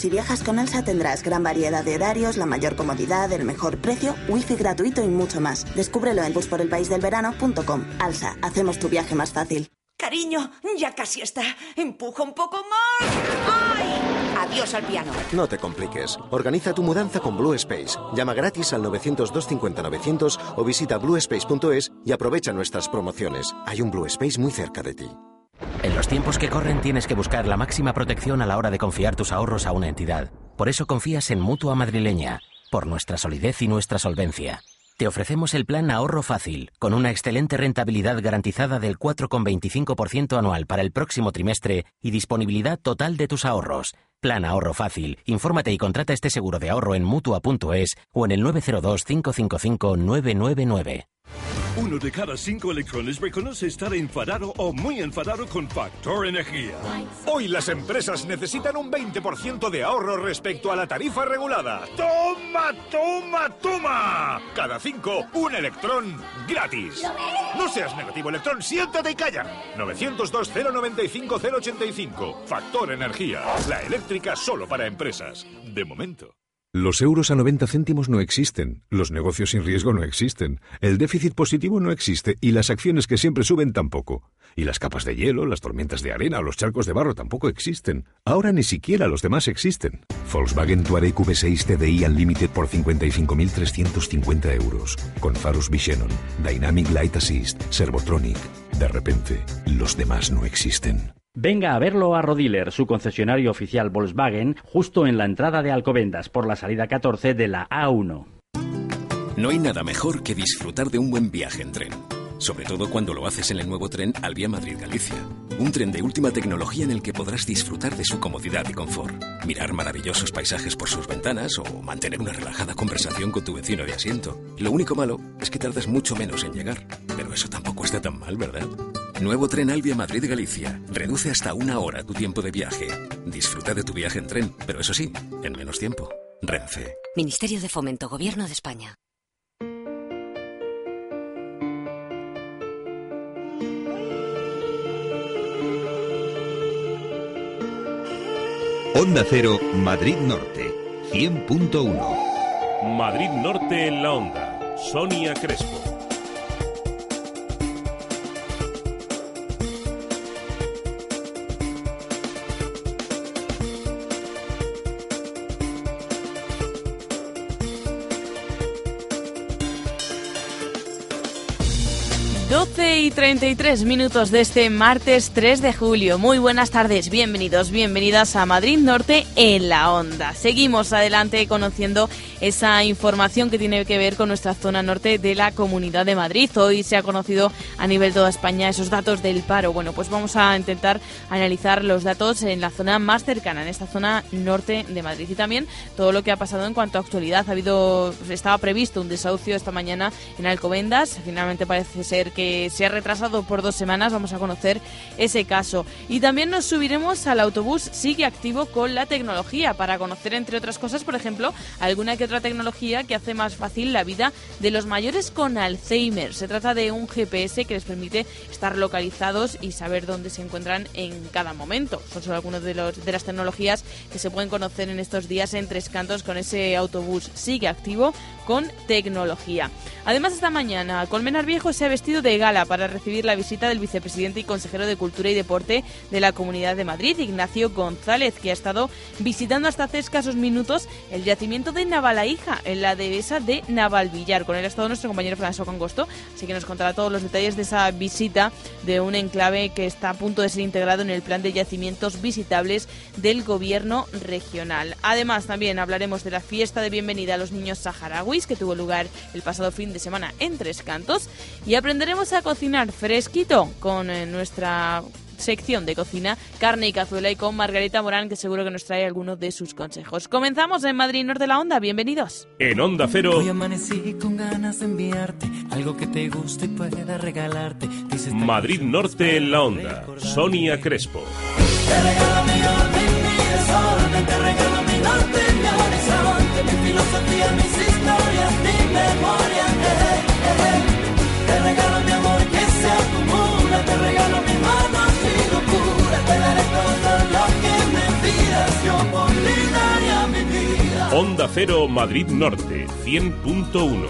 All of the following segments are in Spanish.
Si viajas con Alsa tendrás gran variedad de horarios, la mayor comodidad, el mejor precio, wifi gratuito y mucho más. Descúbrelo en busporelpaisdelverano.com. Alsa, hacemos tu viaje más fácil. Cariño, ya casi está. Empuja un poco más. ¡Ay! Adiós al piano. No te compliques. Organiza tu mudanza con Blue Space. Llama gratis al 900-250-900 o visita bluespace.es y aprovecha nuestras promociones. Hay un Blue Space muy cerca de ti. En los tiempos que corren tienes que buscar la máxima protección a la hora de confiar tus ahorros a una entidad. Por eso confías en Mutua Madrileña, por nuestra solidez y nuestra solvencia. Te ofrecemos el plan Ahorro Fácil, con una excelente rentabilidad garantizada del 4,25% anual para el próximo trimestre y disponibilidad total de tus ahorros. Plan Ahorro Fácil. Infórmate y contrata este seguro de ahorro en Mutua.es o en el 902 555 999. Uno de cada cinco electrones reconoce estar enfadado o muy enfadado con Factor Energía. Hoy las empresas necesitan un 20% de ahorro respecto a la tarifa regulada. ¡Toma, toma, toma! Cada cinco, un electrón gratis. No seas negativo, electrón, siéntate y calla. 902-095-085. Factor Energía. La eléctrica solo para empresas. De momento. Los euros a 90 céntimos no existen, los negocios sin riesgo no existen, el déficit positivo no existe y las acciones que siempre suben tampoco. Y las capas de hielo, las tormentas de arena o los charcos de barro tampoco existen. Ahora ni siquiera los demás existen. Volkswagen Touareg V6 TDI Unlimited por 55.350 euros. Con faros Vichenon, Dynamic Light Assist, Servotronic. De repente, los demás no existen. Venga a verlo a Rodiler, su concesionario oficial Volkswagen, justo en la entrada de Alcobendas, por la salida 14 de la A1. No hay nada mejor que disfrutar de un buen viaje en tren. Sobre todo cuando lo haces en el nuevo tren Albia Madrid-Galicia. Un tren de última tecnología en el que podrás disfrutar de su comodidad y confort. Mirar maravillosos paisajes por sus ventanas o mantener una relajada conversación con tu vecino de asiento. Lo único malo es que tardas mucho menos en llegar. Pero eso tampoco está tan mal, ¿verdad? Nuevo tren Albia Madrid-Galicia. Reduce hasta una hora tu tiempo de viaje. Disfruta de tu viaje en tren, pero eso sí, en menos tiempo. Renfe. Ministerio de Fomento, Gobierno de España. Onda Cero, Madrid Norte, 100.1. Madrid Norte en la onda. Sonia Crespo. 33 minutos de este martes 3 de julio. Muy buenas tardes, bienvenidos, bienvenidas a Madrid Norte en la Onda. Seguimos adelante conociendo esa información que tiene que ver con nuestra zona norte de la Comunidad de Madrid. Hoy se ha conocido a nivel toda España esos datos del paro. Bueno, pues vamos a intentar analizar los datos en la zona más cercana, en esta zona norte de Madrid y también todo lo que ha pasado en cuanto a actualidad. Ha habido, estaba previsto un desahucio esta mañana en Alcobendas. Finalmente parece ser que se ha retrasado por dos semanas. Vamos a conocer ese caso. Y también nos subiremos al autobús Sigue Activo con la tecnología para conocer, entre otras cosas, por ejemplo, alguna que otra tecnología que hace más fácil la vida de los mayores con Alzheimer. Se trata de un GPS que les permite estar localizados y saber dónde se encuentran en cada momento. Son solo algunas de, los, de las tecnologías que se pueden conocer en estos días en Tres Cantos con ese autobús Sigue Activo con tecnología. Además, esta mañana, Colmenar Viejo se ha vestido de gala para recibir la visita del vicepresidente y consejero de Cultura y Deporte de la Comunidad de Madrid, Ignacio González, que ha estado visitando hasta hace escasos minutos el yacimiento de Naval hija, en la dehesa de Navalvillar. Con él ha estado nuestro compañero François Congosto, así que nos contará todos los detalles de esa visita de un enclave que está a punto de ser integrado en el plan de yacimientos visitables del gobierno regional. Además, también hablaremos de la fiesta de bienvenida a los niños saharauis que tuvo lugar el pasado fin de semana en Tres Cantos y aprenderemos a cocinar fresquito con eh, nuestra sección de cocina, carne y cazuela y con Margarita Morán, que seguro que nos trae algunos de sus consejos. Comenzamos en Madrid Norte de la Onda, bienvenidos. En Onda Cero. Hoy amanecí con ganas de enviarte algo que te guste y pueda regalarte. Dices, Madrid Norte en la Onda. Sonia Crespo. te regalo mi orden, mi desorden, te regalo mi norte, mi horizonte, mi filosofía, mis historias, mi memoria. Onda Cero Madrid Norte 100.1.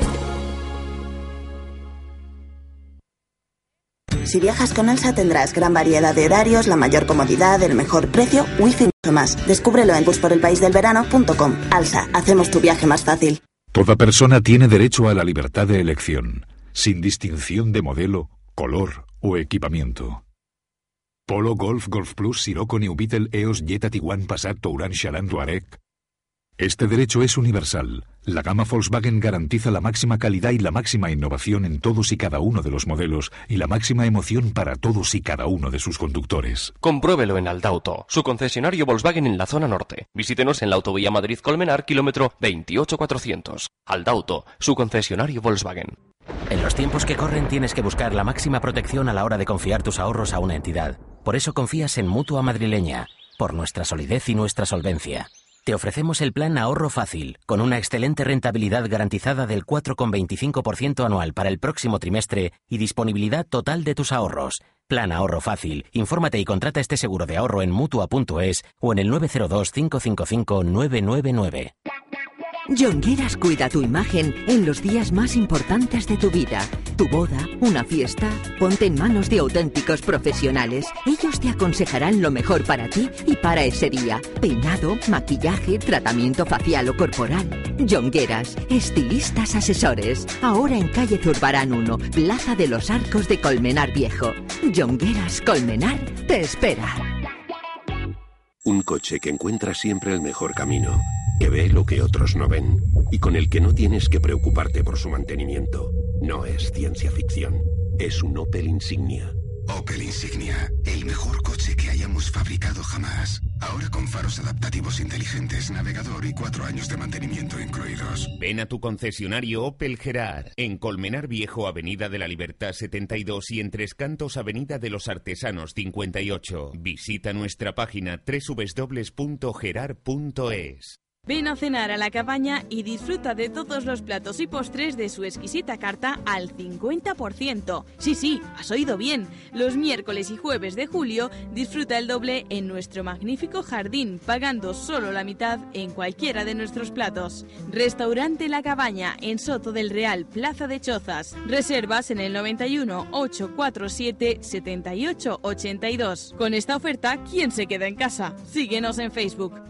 Si viajas con Elsa tendrás gran variedad de horarios, la mayor comodidad, el mejor precio, wifi y mucho más. Descúbrelo en busporelpaisdelverano.com. Alsa, hacemos tu viaje más fácil. Toda persona tiene derecho a la libertad de elección, sin distinción de modelo, color o equipamiento. Polo, Golf, Golf Plus, Sirocco, New Beetle, EOS, Jetta, Tiguan, Passat, Touran, Charan, Touareg. Este derecho es universal. La gama Volkswagen garantiza la máxima calidad y la máxima innovación en todos y cada uno de los modelos y la máxima emoción para todos y cada uno de sus conductores. Compruébelo en Aldauto, su concesionario Volkswagen en la zona norte. Visítenos en la autovía Madrid-Colmenar, kilómetro 28400. Aldauto, su concesionario Volkswagen. En los tiempos que corren tienes que buscar la máxima protección a la hora de confiar tus ahorros a una entidad. Por eso confías en Mutua Madrileña, por nuestra solidez y nuestra solvencia. Te ofrecemos el plan Ahorro Fácil, con una excelente rentabilidad garantizada del 4,25% anual para el próximo trimestre y disponibilidad total de tus ahorros. Plan Ahorro Fácil. Infórmate y contrata este seguro de ahorro en Mutua.es o en el 902-555-999. Jongueras cuida tu imagen en los días más importantes de tu vida. Tu boda, una fiesta. Ponte en manos de auténticos profesionales. Ellos te aconsejarán lo mejor para ti y para ese día. Peinado, maquillaje, tratamiento facial o corporal. Jongueras, estilistas asesores. Ahora en calle Zurbarán 1, Plaza de los Arcos de Colmenar Viejo. Jongueras Colmenar te espera. Un coche que encuentra siempre el mejor camino, que ve lo que otros no ven y con el que no tienes que preocuparte por su mantenimiento. No es ciencia ficción, es un Opel Insignia. Opel Insignia, el mejor coche que hayamos fabricado jamás. Ahora con faros adaptativos inteligentes, navegador y cuatro años de mantenimiento incluidos. Ven a tu concesionario Opel Gerard, en Colmenar Viejo, Avenida de la Libertad 72 y en Tres Cantos, Avenida de los Artesanos 58. Visita nuestra página www.gerard.es. Ven a cenar a la cabaña y disfruta de todos los platos y postres de su exquisita carta al 50%. Sí, sí, has oído bien. Los miércoles y jueves de julio disfruta el doble en nuestro magnífico jardín, pagando solo la mitad en cualquiera de nuestros platos. Restaurante La Cabaña en Soto del Real, Plaza de Chozas. Reservas en el 91 847 78 82. Con esta oferta, ¿quién se queda en casa? Síguenos en Facebook.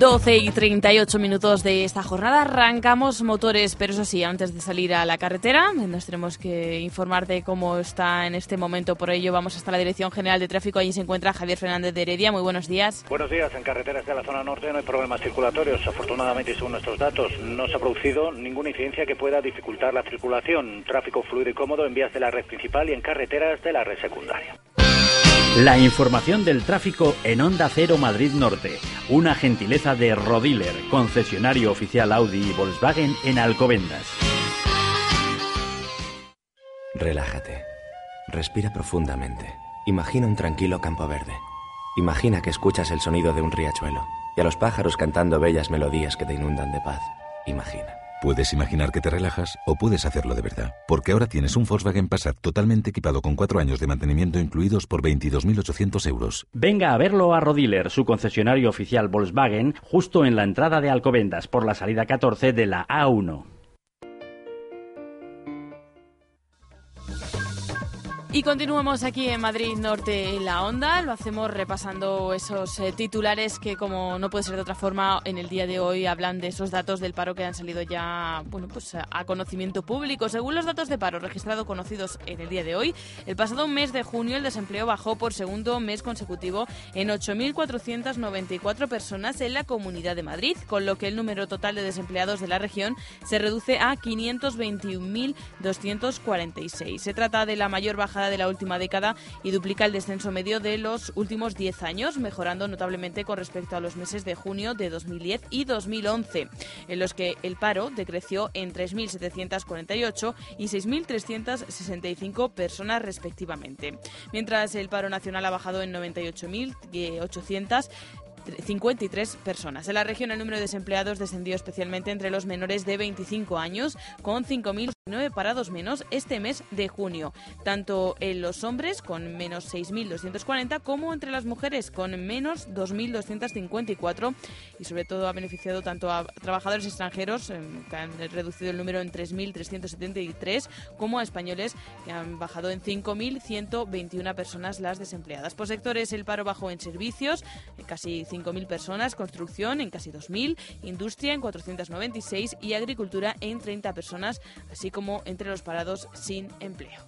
Doce y 38 minutos de esta jornada. Arrancamos motores, pero eso sí, antes de salir a la carretera, nos tenemos que informar de cómo está en este momento. Por ello, vamos hasta la Dirección General de Tráfico. Allí se encuentra Javier Fernández de Heredia. Muy buenos días. Buenos días. En carreteras de la zona norte no hay problemas circulatorios. Afortunadamente, según nuestros datos, no se ha producido ninguna incidencia que pueda dificultar la circulación. Tráfico fluido y cómodo en vías de la red principal y en carreteras de la red secundaria. La información del tráfico en Onda Cero Madrid Norte. Una gentileza de Rodiler, concesionario oficial Audi y Volkswagen en Alcobendas. Relájate. Respira profundamente. Imagina un tranquilo campo verde. Imagina que escuchas el sonido de un riachuelo y a los pájaros cantando bellas melodías que te inundan de paz. Imagina. Puedes imaginar que te relajas o puedes hacerlo de verdad, porque ahora tienes un Volkswagen Passat totalmente equipado con cuatro años de mantenimiento incluidos por 22.800 euros. Venga a verlo a Rodiler, su concesionario oficial Volkswagen, justo en la entrada de Alcobendas, por la salida 14 de la A1. Y continuamos aquí en Madrid Norte en la Onda. Lo hacemos repasando esos eh, titulares que, como no puede ser de otra forma, en el día de hoy hablan de esos datos del paro que han salido ya, bueno, pues a, conocimiento público. Según los datos de paro registrados conocidos en el día de hoy, el pasado mes de junio el desempleo bajó por segundo mes consecutivo en 8.494 personas en la Comunidad de Madrid, con lo que el número total de desempleados de la región se reduce a 521.246. Se trata de la mayor de la última década y duplica el descenso medio de los últimos 10 años, mejorando notablemente con respecto a los meses de junio de 2010 y 2011, en los que el paro decreció en 3.748 y 6.365 personas respectivamente, mientras el paro nacional ha bajado en 98.800 53 personas. En la región el número de desempleados descendió especialmente entre los menores de 25 años, con 5.009 parados menos este mes de junio, tanto en los hombres con menos 6.240 como entre las mujeres con menos 2.254 y sobre todo ha beneficiado tanto a trabajadores extranjeros em, que han reducido el número en 3.373 como a españoles que han bajado en 5.121 personas las desempleadas. Por sectores el paro bajó en servicios, eh, casi 5.000 personas, construcción en casi 2.000, industria en 496 y agricultura en 30 personas, así como entre los parados sin empleo.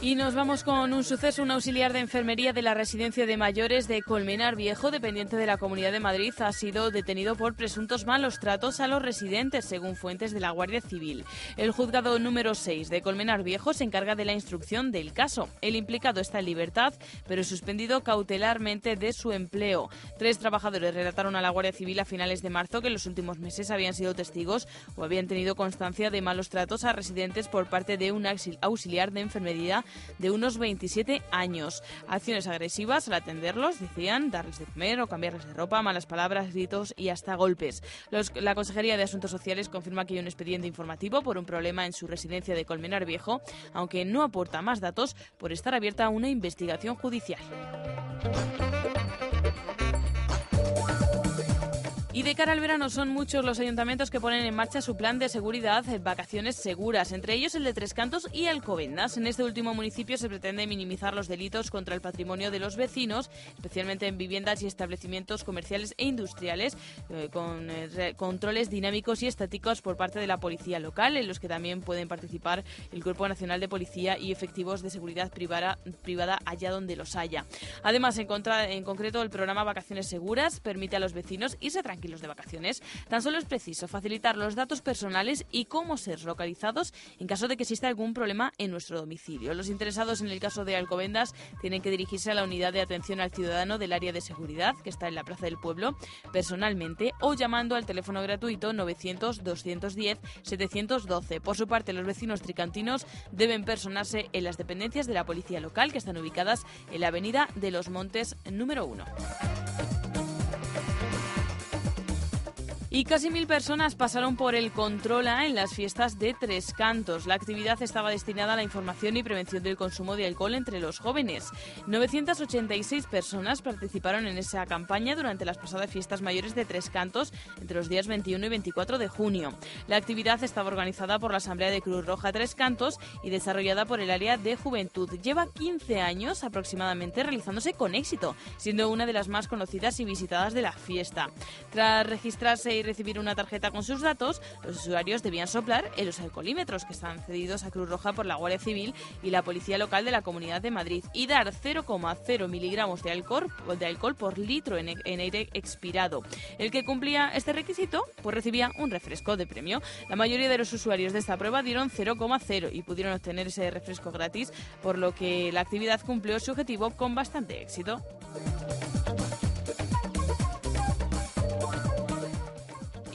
Y nos vamos con un suceso. Un auxiliar de enfermería de la residencia de mayores de Colmenar Viejo, dependiente de la Comunidad de Madrid, ha sido detenido por presuntos malos tratos a los residentes, según fuentes de la Guardia Civil. El juzgado número 6 de Colmenar Viejo se encarga de la instrucción del caso. El implicado está en libertad, pero suspendido cautelarmente de su empleo. Tres trabajadores relataron a la Guardia Civil a finales de marzo que en los últimos meses habían sido testigos o habían tenido constancia de malos tratos a residentes por parte de un auxil- auxiliar de enfermería de unos 27 años. Acciones agresivas al atenderlos, decían, darles de comer o cambiarles de ropa, malas palabras, gritos y hasta golpes. La Consejería de Asuntos Sociales confirma que hay un expediente informativo por un problema en su residencia de Colmenar Viejo, aunque no aporta más datos por estar abierta una investigación judicial. Y de cara al verano son muchos los ayuntamientos que ponen en marcha su plan de seguridad, eh, vacaciones seguras, entre ellos el de Tres Cantos y Alcobendas. En este último municipio se pretende minimizar los delitos contra el patrimonio de los vecinos, especialmente en viviendas y establecimientos comerciales e industriales, eh, con eh, controles dinámicos y estáticos por parte de la policía local, en los que también pueden participar el Cuerpo Nacional de Policía y efectivos de seguridad privada, privada allá donde los haya. Además, en, contra- en concreto, el programa Vacaciones Seguras permite a los vecinos irse tranquilos de vacaciones. Tan solo es preciso facilitar los datos personales y cómo ser localizados en caso de que exista algún problema en nuestro domicilio. Los interesados en el caso de Alcobendas tienen que dirigirse a la unidad de atención al ciudadano del área de seguridad, que está en la Plaza del Pueblo, personalmente o llamando al teléfono gratuito 900-210-712. Por su parte, los vecinos tricantinos deben personarse en las dependencias de la policía local, que están ubicadas en la Avenida de los Montes número 1. Y casi mil personas pasaron por el Controla en las fiestas de Tres Cantos. La actividad estaba destinada a la información y prevención del consumo de alcohol entre los jóvenes. 986 personas participaron en esa campaña durante las pasadas fiestas mayores de Tres Cantos entre los días 21 y 24 de junio. La actividad estaba organizada por la Asamblea de Cruz Roja Tres Cantos y desarrollada por el área de juventud. Lleva 15 años aproximadamente realizándose con éxito, siendo una de las más conocidas y visitadas de la fiesta. Tras registrarse y recibir una tarjeta con sus datos, los usuarios debían soplar en los alcoholímetros que están cedidos a Cruz Roja por la Guardia Civil y la Policía Local de la Comunidad de Madrid y dar 0,0 miligramos de alcohol, por litro en, en aire expirado. El que cumplía este requisito pues recibía un refresco de premio. La mayoría de los usuarios de esta prueba dieron 0,0 y pudieron obtener ese refresco gratis, por lo que la actividad cumplió su objetivo con bastante éxito.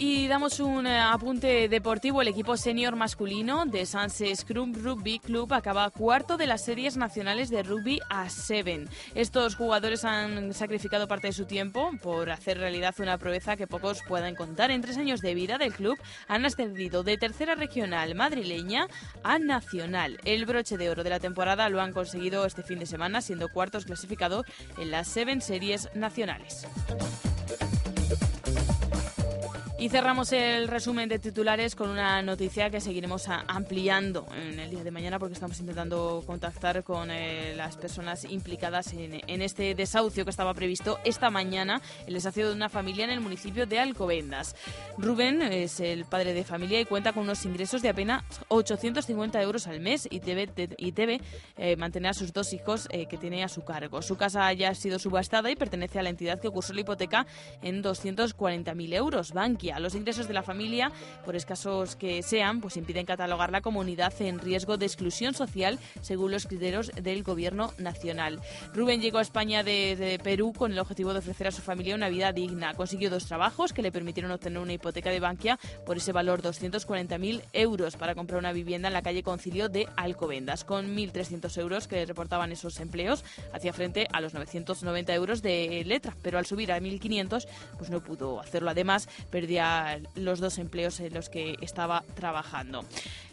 Y damos un eh, apunte deportivo. El equipo senior masculino de Sanse Scrum Rugby Club acaba cuarto de las series nacionales de rugby a 7. Estos jugadores han sacrificado parte de su tiempo por hacer realidad una proeza que pocos puedan contar. En tres años de vida del club han ascendido de tercera regional madrileña a nacional. El broche de oro de la temporada lo han conseguido este fin de semana, siendo cuartos clasificados en las 7 series nacionales. Y cerramos el resumen de titulares con una noticia que seguiremos ampliando en el día de mañana porque estamos intentando contactar con eh, las personas implicadas en, este desahucio que estaba previsto esta mañana, el desahucio de una familia en el municipio de Alcobendas. Rubén es el padre de familia y cuenta con unos ingresos de apenas 850 euros al mes y debe, de- y debe eh, mantener a sus dos hijos eh, que tiene a su cargo. Su casa ya ha sido subastada y pertenece a la entidad que cursó la hipoteca en 240.000 euros, Bankia. Los ingresos de la familia, por escasos que sean, pues impiden catalogar la comunidad en riesgo de exclusión social según los criterios del gobierno nacional. Rubén llegó a España de, de Perú con el objetivo de ofrecer a su familia una vida digna. Consiguió dos trabajos que le permitieron obtener una hipoteca de Bankia por ese valor 240.000 euros para comprar una vivienda en la calle Concilio de Alcobendas. Con 1.300 euros que reportaban esos empleos, hacía frente a los 990 euros de letra, pero al subir a 1.500 pues no pudo hacerlo. Además, perdía los dos empleos en los que estaba trabajando.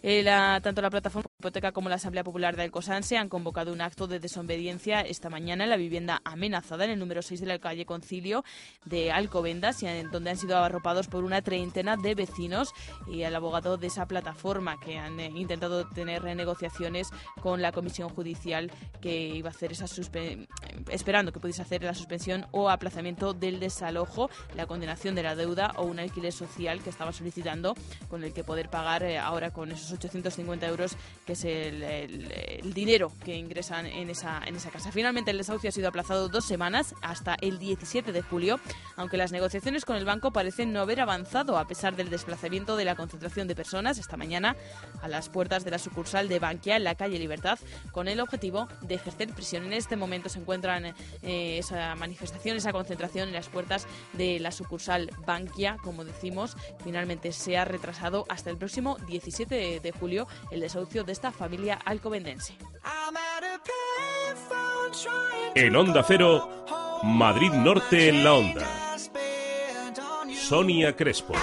Eh, tanto la plataforma Hipoteca como la Asamblea Popular de Alcosanse han convocado un acto de desobediencia esta mañana en la vivienda amenazada en el número 6 de la calle Concilio de Alcobendas, donde han sido arropados por una treintena de vecinos y el abogado de esa plataforma que han eh, intentado tener negociaciones con la Comisión Judicial que iba a hacer esa esperando que pudiese hacer la suspensión o aplazamiento del desalojo, la condenación de la deuda o un alquiler social que estaba solicitando con el que poder pagar eh, ahora con esos 850 euros es el, el- el dinero que ingresan en esa, en esa casa. Finalmente el desahucio ha sido aplazado dos semanas hasta el 17 de julio, aunque las negociaciones con el banco parecen no haber avanzado a pesar del desplazamiento de la concentración de personas esta mañana a las puertas de la sucursal de Bankia en la calle Libertad con el objetivo de ejercer prisión. En este momento se encuentran eh, esa manifestación, esa concentración en las puertas de la sucursal Bankia, como decimos, finalmente se ha retrasado hasta el próximo 17 de, de julio el desahucio de esta familia alcobendense. En Onda Cero, Madrid Norte en la Onda. Sonia Crespo.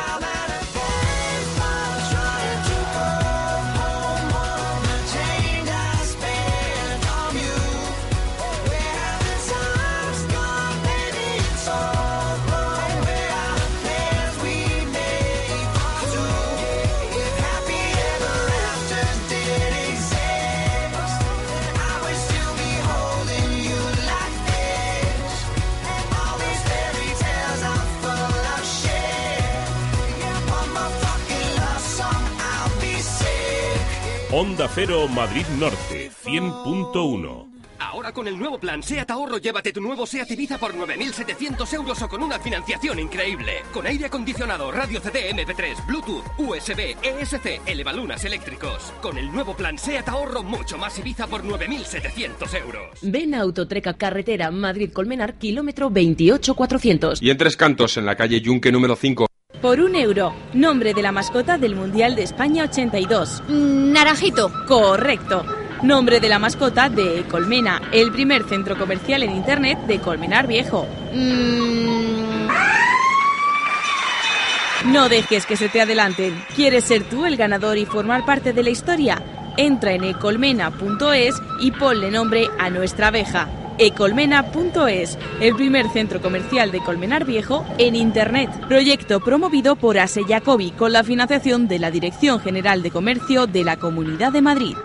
Onda Cero Madrid Norte, 100.1. Ahora con el nuevo plan SEAT Ahorro, llévate tu nuevo SEAT Ibiza por 9.700 euros o con una financiación increíble. Con aire acondicionado, radio CD, MP3, Bluetooth, USB, ESC, elevalunas eléctricos. Con el nuevo plan SEAT Ahorro, mucho más Ibiza por 9.700 euros. Ven a Autotreca Carretera Madrid-Colmenar, kilómetro 28400. Y en Tres Cantos, en la calle Yunque número 5. Por un euro, nombre de la mascota del Mundial de España 82. Naranjito. Correcto. Nombre de la mascota de Colmena, el primer centro comercial en Internet de Colmenar Viejo. No dejes que se te adelanten. ¿Quieres ser tú el ganador y formar parte de la historia? Entra en ecolmena.es y ponle nombre a nuestra abeja. ecolmena.es, el primer centro comercial de Colmenar Viejo en Internet. Proyecto promovido por ASE Jacobi con la financiación de la Dirección General de Comercio de la Comunidad de Madrid.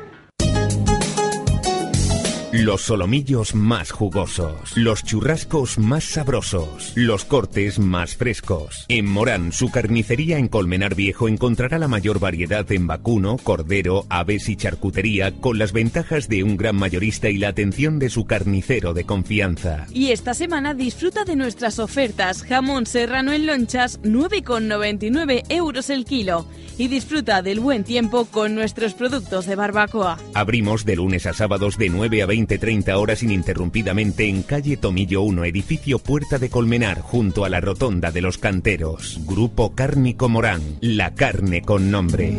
Los solomillos más jugosos, los churrascos más sabrosos, los cortes más frescos. En Morán, su carnicería en Colmenar Viejo encontrará la mayor variedad en vacuno, cordero, aves y charcutería con las ventajas de un gran mayorista y la atención de su carnicero de confianza. Y esta semana disfruta de nuestras ofertas. Jamón serrano en lonchas, 9,99 euros el kilo. Y disfruta del buen tiempo con nuestros productos de barbacoa. Abrimos de lunes a sábados de 9 a 20 20-30 horas ininterrumpidamente en calle Tomillo 1, edificio Puerta de Colmenar, junto a la Rotonda de los Canteros. Grupo Cárnico Morán, la carne con nombre.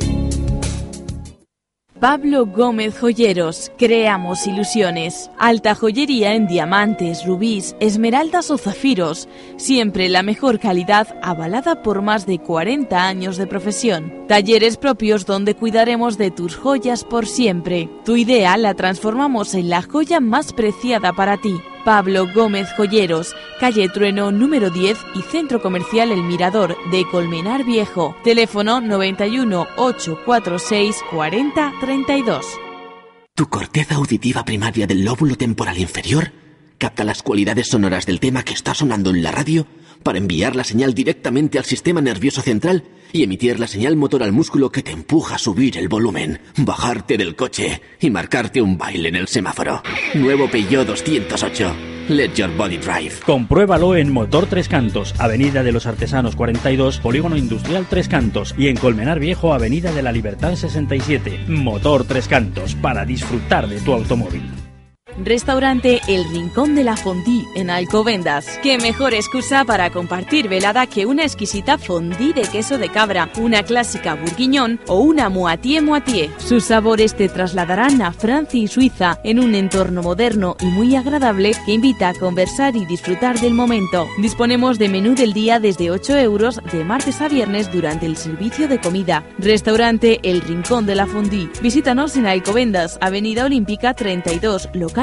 Pablo Gómez Joyeros, creamos ilusiones. Alta joyería en diamantes, rubíes, esmeraldas o zafiros. Siempre la mejor calidad avalada por más de 40 años de profesión. Talleres propios donde cuidaremos de tus joyas por siempre. Tu idea la transformamos en la joya más preciada para ti. Pablo Gómez Joyeros, calle Trueno número 10 y Centro Comercial El Mirador de Colmenar Viejo. Teléfono 91 846 40 32. Tu corteza auditiva primaria del lóbulo temporal inferior capta las cualidades sonoras del tema que está sonando en la radio para enviar la señal directamente al sistema nervioso central y emitir la señal motor al músculo que te empuja a subir el volumen, bajarte del coche y marcarte un baile en el semáforo. Nuevo Peugeot 208. Let your body drive. Compruébalo en Motor Tres Cantos, Avenida de los Artesanos 42, Polígono Industrial Tres Cantos y en Colmenar Viejo, Avenida de la Libertad 67. Motor Tres Cantos, para disfrutar de tu automóvil. Restaurante El Rincón de la Fondí en Alcobendas. Qué mejor excusa para compartir velada que una exquisita fondí de queso de cabra, una clásica bourguignon o una moitié moitié. Sus sabores te trasladarán a Francia y Suiza en un entorno moderno y muy agradable que invita a conversar y disfrutar del momento. Disponemos de menú del día desde 8 euros de martes a viernes durante el servicio de comida. Restaurante El Rincón de la Fondí. Visítanos en Alcobendas, Avenida Olímpica 32, local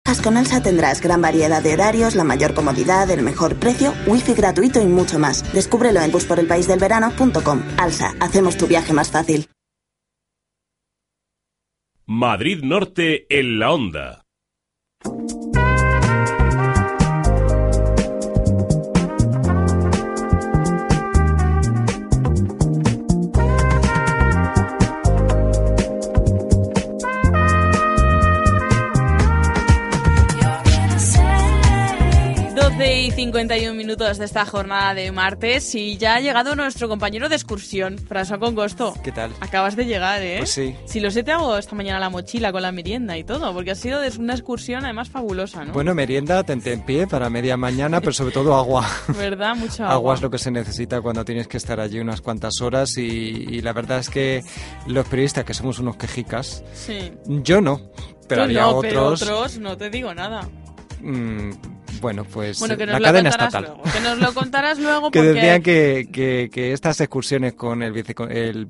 Con Alsa tendrás gran variedad de horarios, la mayor comodidad, el mejor precio, wifi gratuito y mucho más. Descúbrelo en busporelpaisdelverano.com. Alsa, hacemos tu viaje más fácil. Madrid Norte en la onda. 51 minutos de esta jornada de martes y ya ha llegado nuestro compañero de excursión, François Congosto. ¿Qué tal? Acabas de llegar, ¿eh? Pues sí. Si lo sé, te hago esta mañana la mochila con la merienda y todo, porque ha sido una excursión además fabulosa, ¿no? Bueno, merienda, tente en pie para media mañana, pero sobre todo agua. ¿Verdad? Mucho agua. Agua es lo que se necesita cuando tienes que estar allí unas cuantas horas y, y la verdad es que los periodistas que somos unos quejicas, Sí. yo no, pero Tú había no, pero otros... otros no te digo nada. mm, bueno, pues Bueno, que nos la lo cadena estatal. luego. Que nos lo contarás luego que porque... decían que, que, que estas excursiones con el vice el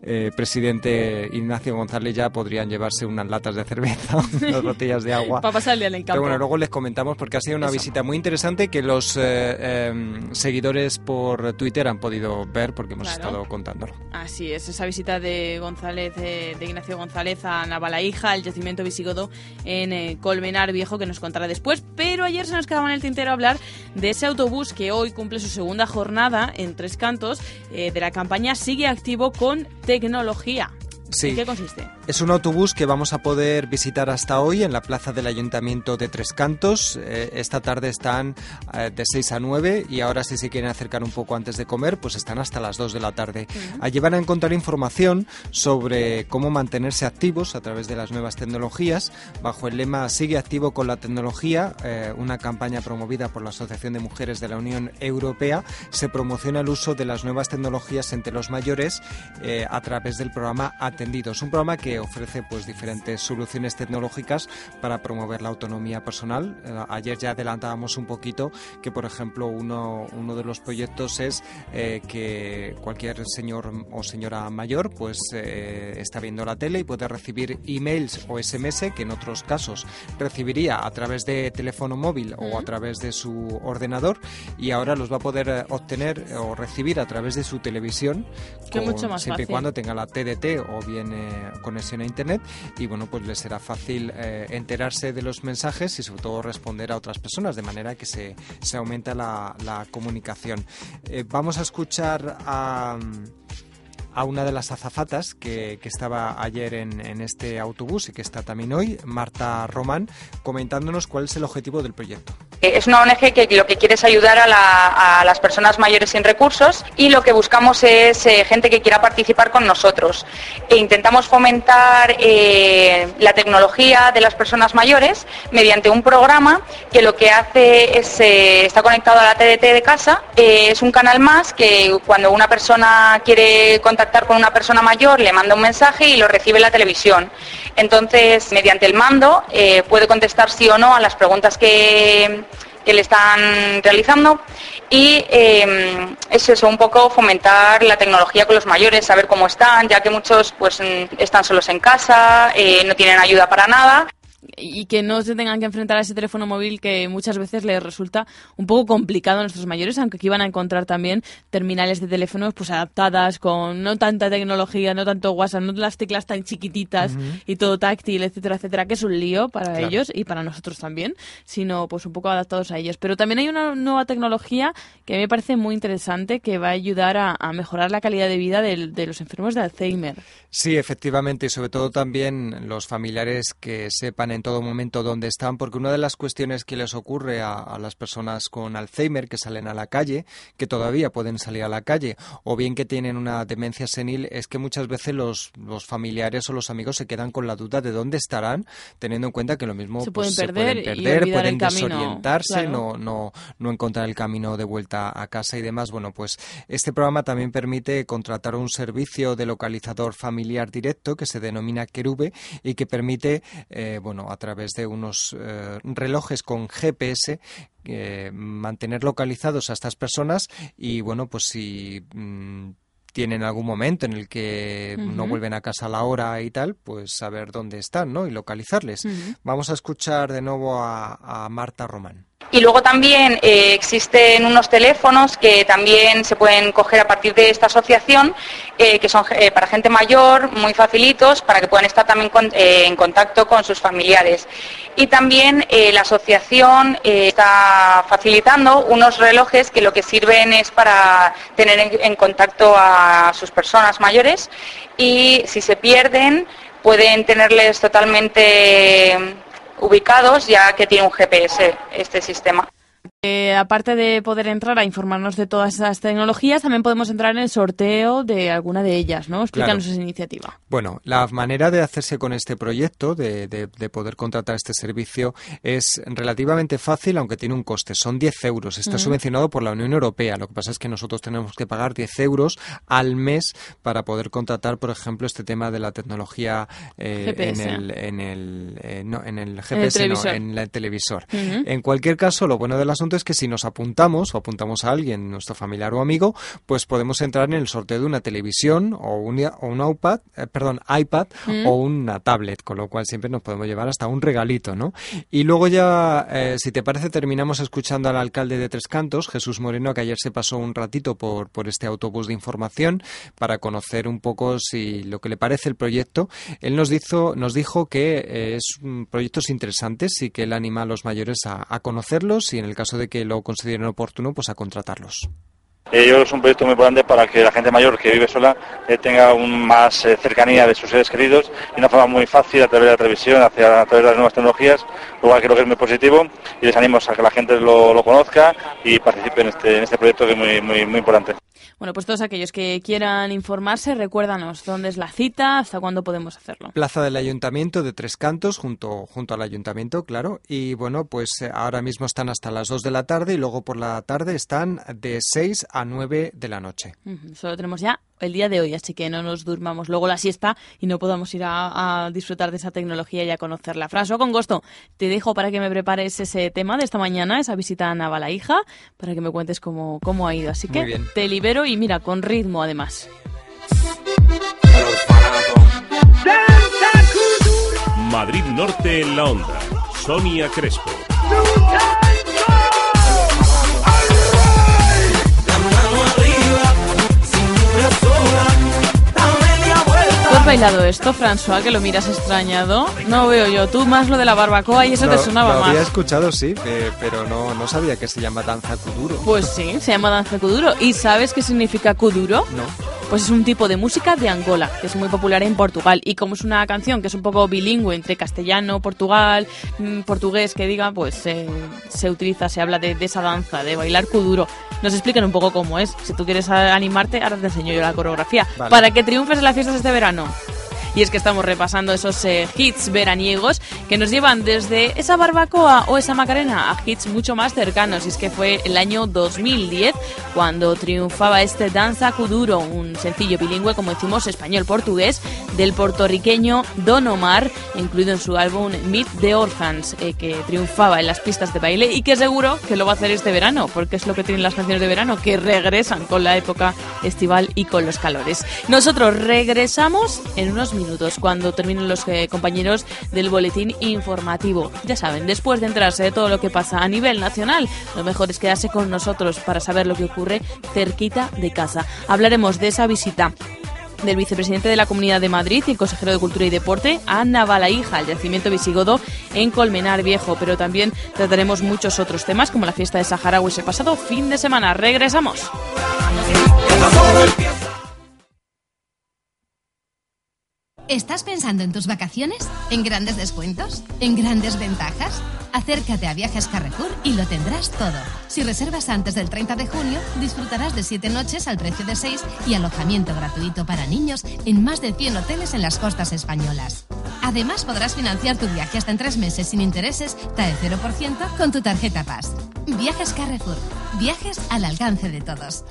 vicepresidente Ignacio González ya podrían llevarse unas latas de cerveza, unas botellas de agua. Para pasar el día en el campo. Pero bueno, luego les comentamos porque ha sido una Eso. visita muy interesante que los eh, em, seguidores por Twitter han podido ver porque hemos Claro. estado contándolo. Así es, esa visita de González, eh, de Ignacio González a Navalaíja, al yacimiento visigodo en eh, Colmenar Viejo, que nos contará después. Pero ayer se nos quedaba en el tintero hablar de ese autobús que hoy cumple su segunda jornada en Tres Cantos eh, de la campaña Sigue Activo con Tecnología. Sí. ¿En qué consiste? Es un autobús que vamos a poder visitar hasta hoy en la plaza del Ayuntamiento de Tres Cantos. Eh, esta tarde están eh, de 6 a 9 y ahora si se quieren acercar un poco antes de comer, pues están hasta las 2 de la tarde. Allí van a encontrar información sobre cómo mantenerse activos a través de las nuevas tecnologías bajo el lema Sigue activo con la tecnología, eh, una campaña promovida por la Asociación de Mujeres de la Unión Europea. Se promociona el uso de las nuevas tecnologías entre los mayores eh, a través del programa Atendidos, un programa que ofrece pues diferentes soluciones tecnológicas para promover la autonomía personal. Eh, ayer ya adelantábamos un poquito que, por ejemplo, uno, uno de los proyectos es eh, que cualquier señor o señora mayor pues eh, está viendo la tele y puede recibir emails o SMS que en otros casos recibiría a través de teléfono móvil o a través de su ordenador y ahora los va a poder eh, obtener o recibir a través de su televisión Que mucho más siempre y fácil. cuando tenga la TDT o bien eh, conexión a Internet y bueno, pues les será fácil eh, enterarse de los mensajes y sobre todo responder a otras personas, de manera que se, aumenta la, la comunicación. Eh, vamos a escuchar a a una de las azafatas que, que estaba ayer en, en, este autobús y que está también hoy, Marta Román, comentándonos cuál es el objetivo del proyecto. Es una ONG que lo que quiere es ayudar a, la, a las personas mayores sin recursos y lo que buscamos es eh, gente que quiera participar con nosotros. E intentamos fomentar eh, la tecnología de las personas mayores mediante un programa que lo que hace es, eh, está conectado a la TDT de casa, es un canal más que cuando una persona quiere contactar contactar con una persona mayor, le manda un mensaje y lo recibe la televisión. Entonces, mediante el mando, eh, puede contestar sí o no a las preguntas que, que le están realizando y eh, es un poco fomentar la tecnología con los mayores, saber cómo están, ya que muchos pues están solos en casa, eh, no tienen ayuda para nada y que no se tengan que enfrentar a ese teléfono móvil que muchas veces les resulta un poco complicado a nuestros mayores, aunque aquí van a encontrar también terminales de teléfonos pues adaptadas con no tanta tecnología, no tanto WhatsApp, no las teclas tan chiquititas y todo táctil, etcétera, etcétera, que es un lío para claro. ellos y para nosotros también, sino pues un poco adaptados a ellos. Pero también hay una nueva tecnología que me parece muy interesante que va a ayudar a, a mejorar la calidad de vida de, de los enfermos de Alzheimer. Sí, efectivamente, y sobre todo también los familiares que sepan en todo momento dónde están, porque una de las cuestiones que les ocurre a, a, las personas con Alzheimer que salen a la calle, que todavía pueden salir a la calle, o bien que tienen una demencia senil, es que muchas veces los, los familiares o los amigos se quedan con la duda de dónde estarán, teniendo en cuenta que lo mismo se pues, pueden perder, se pueden, perder, pueden desorientarse, claro. no, no, no encontrar el camino de vuelta a casa y demás. Bueno, pues este programa también permite contratar un servicio de localizador familiar directo que se denomina Querube y que permite, eh, bueno, a través de unos eh, relojes con GPS eh, mantener localizados a estas personas y, bueno, pues si mmm, tienen algún momento en el que uh -huh. no vuelven a casa a la hora y tal, pues saber dónde están, ¿no? Y localizarles. Uh -huh. Vamos a escuchar de nuevo a, a Marta Román. Y luego también eh, existen unos teléfonos que también se pueden coger a partir de esta asociación, eh, que son eh, para gente mayor, muy facilitos, para que puedan estar también en contacto con sus familiares. Y también la asociación está facilitando unos relojes que lo que sirven es para tener en, en contacto a sus personas mayores y si se pierden pueden tenerles totalmente ubicados ya que tiene un GPS este sistema. Eh, aparte de poder entrar a informarnos de todas esas tecnologías, también podemos entrar en el sorteo de alguna de ellas, ¿no? Explícanos claro. esa iniciativa. Bueno, la manera de hacerse con este proyecto, de, de, de, poder contratar este servicio, es relativamente fácil, aunque tiene un coste. Son 10 euros. Está uh -huh. subvencionado por la Unión Europea. Lo que pasa es que nosotros tenemos que pagar 10 euros al mes para poder contratar, por ejemplo, este tema de la tecnología eh, en, el, en, el, eh, no, en el GPS, en el no, en el televisor. Uh -huh. En cualquier caso, lo bueno del es que si nos apuntamos o apuntamos a alguien, nuestro familiar o amigo, pues podemos entrar en el sorteo de una televisión o un, o un iPad, eh, perdón, iPad mm. o una tablet, con lo cual siempre nos podemos llevar hasta un regalito, ¿no? Y luego ya, eh, si te parece, terminamos escuchando al alcalde de Tres Cantos, Jesús Moreno, que ayer se pasó un ratito por, por este autobús de información para conocer un poco si lo que le parece el proyecto. Él nos dijo, nos dijo que eh, es proyectos interesantes y que él anima a los mayores a, a conocerlos y en el caso de que lo consideren oportuno, pues a contratarlos. Eh, yo creo que es un proyecto muy importante para que la gente mayor que vive sola eh, tenga un más eh, cercanía de sus seres queridos y una forma muy fácil a través de la televisión, hacia, a través de las nuevas tecnologías, lo cual creo que es muy positivo y les animo a que la gente lo, lo conozca y participe en este, en este proyecto que es muy, muy, muy importante. Bueno, pues todos aquellos que quieran informarse, recuérdanos dónde es la cita, hasta cuándo podemos hacerlo. Plaza del Ayuntamiento de Tres Cantos, junto, junto al Ayuntamiento, claro. Y bueno, pues ahora mismo están hasta las 2 de la tarde y luego por la tarde están de 6 a 9 de la noche. Uh -huh. Solo tenemos ya el día de hoy, así que no nos durmamos luego la siesta y no podamos ir a, a disfrutar de esa tecnología y a conocerla. François, con gusto, te dejo para que me prepares ese tema de esta mañana, esa visita a Navalaija, para que me cuentes cómo, cómo ha ido. Así que te libero y mira, con ritmo además. Madrid Norte en la onda. Sonia Crespo. Has bailado esto, François, que lo miras extrañado? No veo yo. Tú más lo de la barbacoa y eso te sonaba lo más. había escuchado, sí, eh, pero no, no sabía que se llama danza kuduro. Pues sí, se llama danza kuduro. ¿Y sabes qué significa kuduro? No. Pues es un tipo de música de Angola, que es muy popular en Portugal. Y como es una canción que es un poco bilingüe entre castellano, Portugal, mm, portugués, que diga, pues eh, se utiliza, se habla de, de esa danza, de bailar kuduro. Nos explican un poco cómo es. Si tú quieres animarte, ahora te enseño yo la coreografía. Vale. Para que triunfes en las fiestas este verano. Y es que estamos repasando esos eh, hits veraniegos que nos llevan desde esa barbacoa o esa macarena a hits mucho más cercanos. Y es que fue el año 2010 cuando triunfaba este Danza Kuduro, un sencillo bilingüe, como decimos, español-portugués, del puertorriqueño Don Omar, incluido en su álbum Meet the Orphans, eh, que triunfaba en las pistas de baile y que seguro que lo va a hacer este verano, porque es lo que tienen las canciones de verano, que regresan con la época estival y con los calores. Nosotros regresamos en unos minutos cuando terminen los eh, compañeros del boletín informativo. Ya saben, después de enterarse de todo lo que pasa a nivel nacional, lo mejor es quedarse con nosotros para saber lo que ocurre cerquita de casa. Hablaremos de esa visita del vicepresidente de la Comunidad de Madrid y consejero de Cultura y Deporte a Navalaíja, al yacimiento visigodo en Colmenar Viejo. Pero también trataremos muchos otros temas como la fiesta de Saharaui ese pasado fin de semana. Regresamos. ¿Estás pensando en tus vacaciones? ¿En grandes descuentos? ¿En grandes ventajas? Acércate a Viajes Carrefour y lo tendrás todo. Si reservas antes del 30 de junio, disfrutarás de 7 noches al precio de 6 y alojamiento gratuito para niños en más de 100 hoteles en las costas españolas. Además, podrás financiar tu viaje hasta en 3 meses sin intereses, TAE 0% con tu tarjeta Paz. Viajes Carrefour. Viajes al alcance de todos.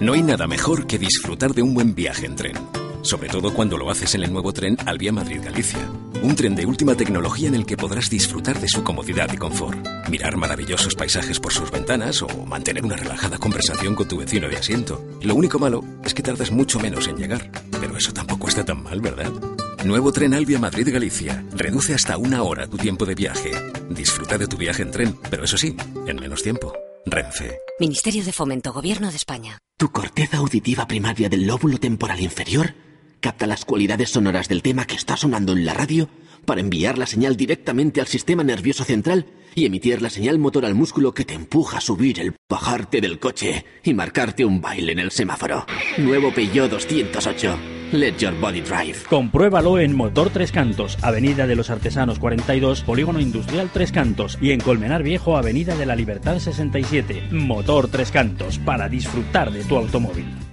No hay nada mejor que disfrutar de un buen viaje en tren. Sobre todo cuando lo haces en el nuevo tren Albia Madrid-Galicia. Un tren de última tecnología en el que podrás disfrutar de su comodidad y confort. Mirar maravillosos paisajes por sus ventanas o mantener una relajada conversación con tu vecino de asiento. Lo único malo es que tardas mucho menos en llegar. Pero eso tampoco está tan mal, ¿verdad? Nuevo tren Albia Madrid-Galicia. Reduce hasta una hora tu tiempo de viaje. Disfruta de tu viaje en tren, pero eso sí, en menos tiempo. Renfe. Ministerio de Fomento, Gobierno de España. Tu corteza auditiva primaria del lóbulo temporal inferior capta las cualidades sonoras del tema que está sonando en la radio para enviar la señal directamente al sistema nervioso central y emitir la señal motor al músculo que te empuja a subir el bajarte del coche y marcarte un baile en el semáforo. Nuevo Peugeot 208. Let your body drive. Compruébalo en Motor Tres Cantos, Avenida de los Artesanos 42, Polígono Industrial Tres Cantos y en Colmenar Viejo, Avenida de la Libertad 67. Motor Tres Cantos, para disfrutar de tu automóvil.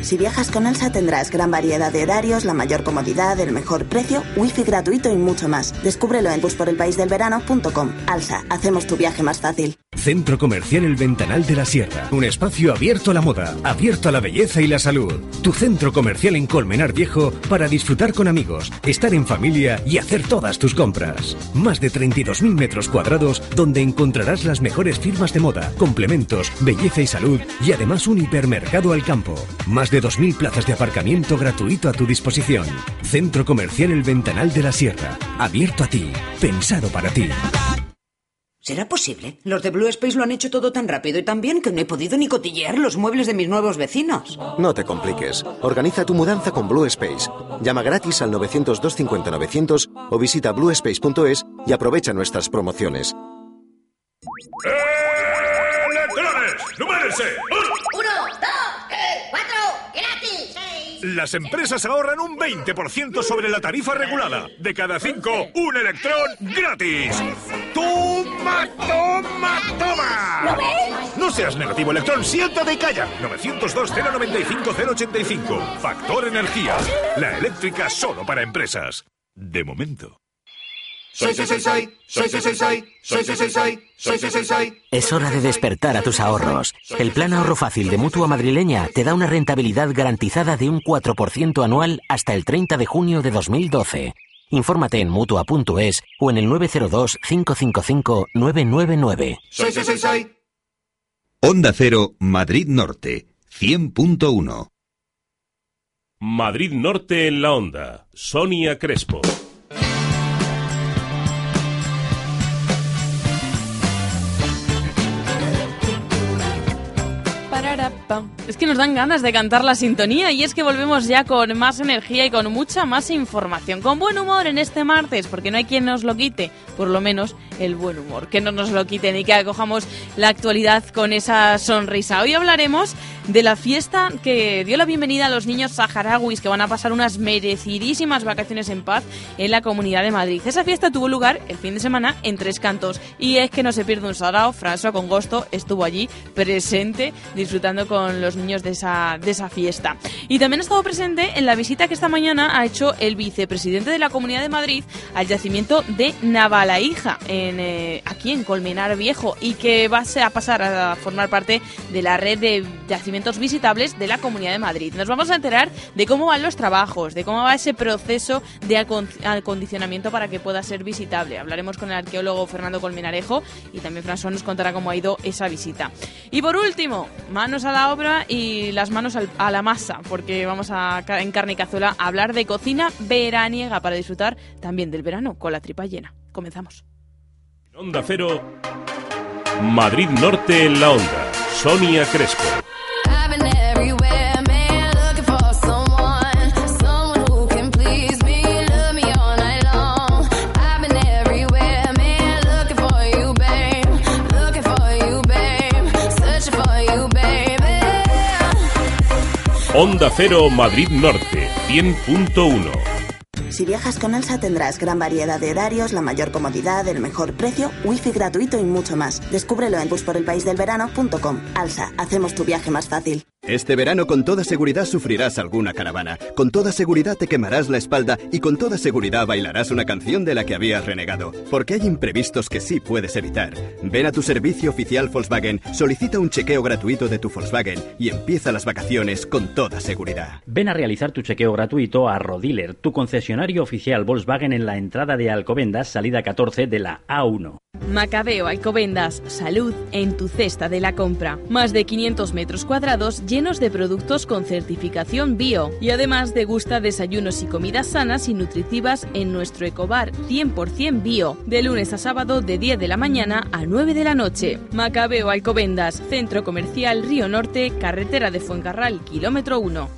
Si viajas con Alsa tendrás gran variedad de horarios, la mayor comodidad, el mejor precio, wifi gratuito y mucho más. Descúbrelo en busporelpaisdelverano.com. Alsa, hacemos tu viaje más fácil. Centro Comercial El Ventanal de la Sierra. Un espacio abierto a la moda, abierto a la belleza y la salud. Tu centro comercial en Colmenar Viejo para disfrutar con amigos, estar en familia y hacer todas tus compras. Más de 32.000 metros cuadrados donde encontrarás las mejores firmas de moda, complementos, belleza y salud y además un hipermercado al campo. Más de 2.000 plazas de aparcamiento gratuito a tu disposición. Centro Comercial El Ventanal de la Sierra. Abierto a ti. Pensado para ti. ¿Será posible? Los de Blue Space lo han hecho todo tan rápido y tan bien que no he podido ni cotillear los muebles de mis nuevos vecinos. No te compliques. Organiza tu mudanza con Blue Space. Llama gratis al 900-250-900 o visita bluespace.es y aprovecha nuestras promociones. ¡Electrones! ¡Numérese! Uno, Las empresas ahorran un 20% sobre la tarifa regulada. De cada cinco, un electrón gratis. ¡Toma, toma, toma! ¿Lo ves? No seas negativo, electrón, siéntate y calla. 902-095-085. Factor Energía. La eléctrica solo para empresas. De momento. Soy, soy, soy, soy, soy, soy, soy, soy, soy, soy, soy, soy, soy, soy, soy, soy. Es hora de despertar a tus ahorros. El plan ahorro fácil de Mutua Madrileña te da una rentabilidad garantizada de un 4% anual hasta el 30 de junio de 2012. Infórmate en Mutua.es o en el 902-555-999. Soy, soy, soy, soy. Onda Cero, Madrid Norte, 100.1. Madrid Norte en la onda. Sonia Crespo. Es que nos dan ganas de cantar la sintonía y es que volvemos ya con más energía y con mucha más información, con buen humor en este martes, porque no hay quien nos lo quite, por lo menos el buen humor, que no nos lo quiten y que acojamos la actualidad con esa sonrisa. Hoy hablaremos de la fiesta que dio la bienvenida a los niños saharauis que van a pasar unas merecidísimas vacaciones en paz en la Comunidad de Madrid. Esa fiesta tuvo lugar el fin de semana en Tres Cantos y es que no se pierde un sarao, François con gusto estuvo allí presente disfrutando con los niños de esa, de esa fiesta. Y también ha estado presente en la visita que esta mañana ha hecho el vicepresidente de la Comunidad de Madrid al yacimiento de Navalaija, en, eh, aquí en Colmenar Viejo, y que va a pasar a formar parte de la red de yacimientos visitables de la Comunidad de Madrid. Nos vamos a enterar de cómo van los trabajos, de cómo va ese proceso de acondicionamiento para que pueda ser visitable. Hablaremos con el arqueólogo Fernando Colmenarejo y también François nos contará cómo ha ido esa visita. Y por último, manos a la obra y las manos a la masa, porque vamos a en carne y cazuela a hablar de cocina veraniega para disfrutar también del verano con la tripa llena. Comenzamos. Onda Cero, Madrid Norte en la Onda. Sonia Crespo. Onda Cero Madrid Norte 100.1 si viajas con Alsa tendrás gran variedad de horarios, la mayor comodidad, el mejor precio, wifi gratuito y mucho más. Descúbrelo en busporelpaisdelverano.com. Alsa, hacemos tu viaje más fácil. Este verano con toda seguridad sufrirás alguna caravana. Con toda seguridad te quemarás la espalda y con toda seguridad bailarás una canción de la que habías renegado. Porque hay imprevistos que sí puedes evitar. Ven a tu servicio oficial Volkswagen, solicita un chequeo gratuito de tu Volkswagen y empieza las vacaciones con toda seguridad. Ven a realizar tu chequeo gratuito a Rodiler, tu concesionario oficial Volkswagen en la entrada de Alcobendas, salida 14 de la A1. Macabeo Alcobendas, salud en tu cesta de la compra. Más de 500 metros cuadrados llenos de productos con certificación bio. Y además degusta desayunos y comidas sanas y nutritivas en nuestro ecobar 100% bio. De lunes a sábado de 10 de la mañana a 9 de la noche. Macabeo Alcobendas, Centro Comercial Río Norte, Carretera de Fuencarral, kilómetro 1.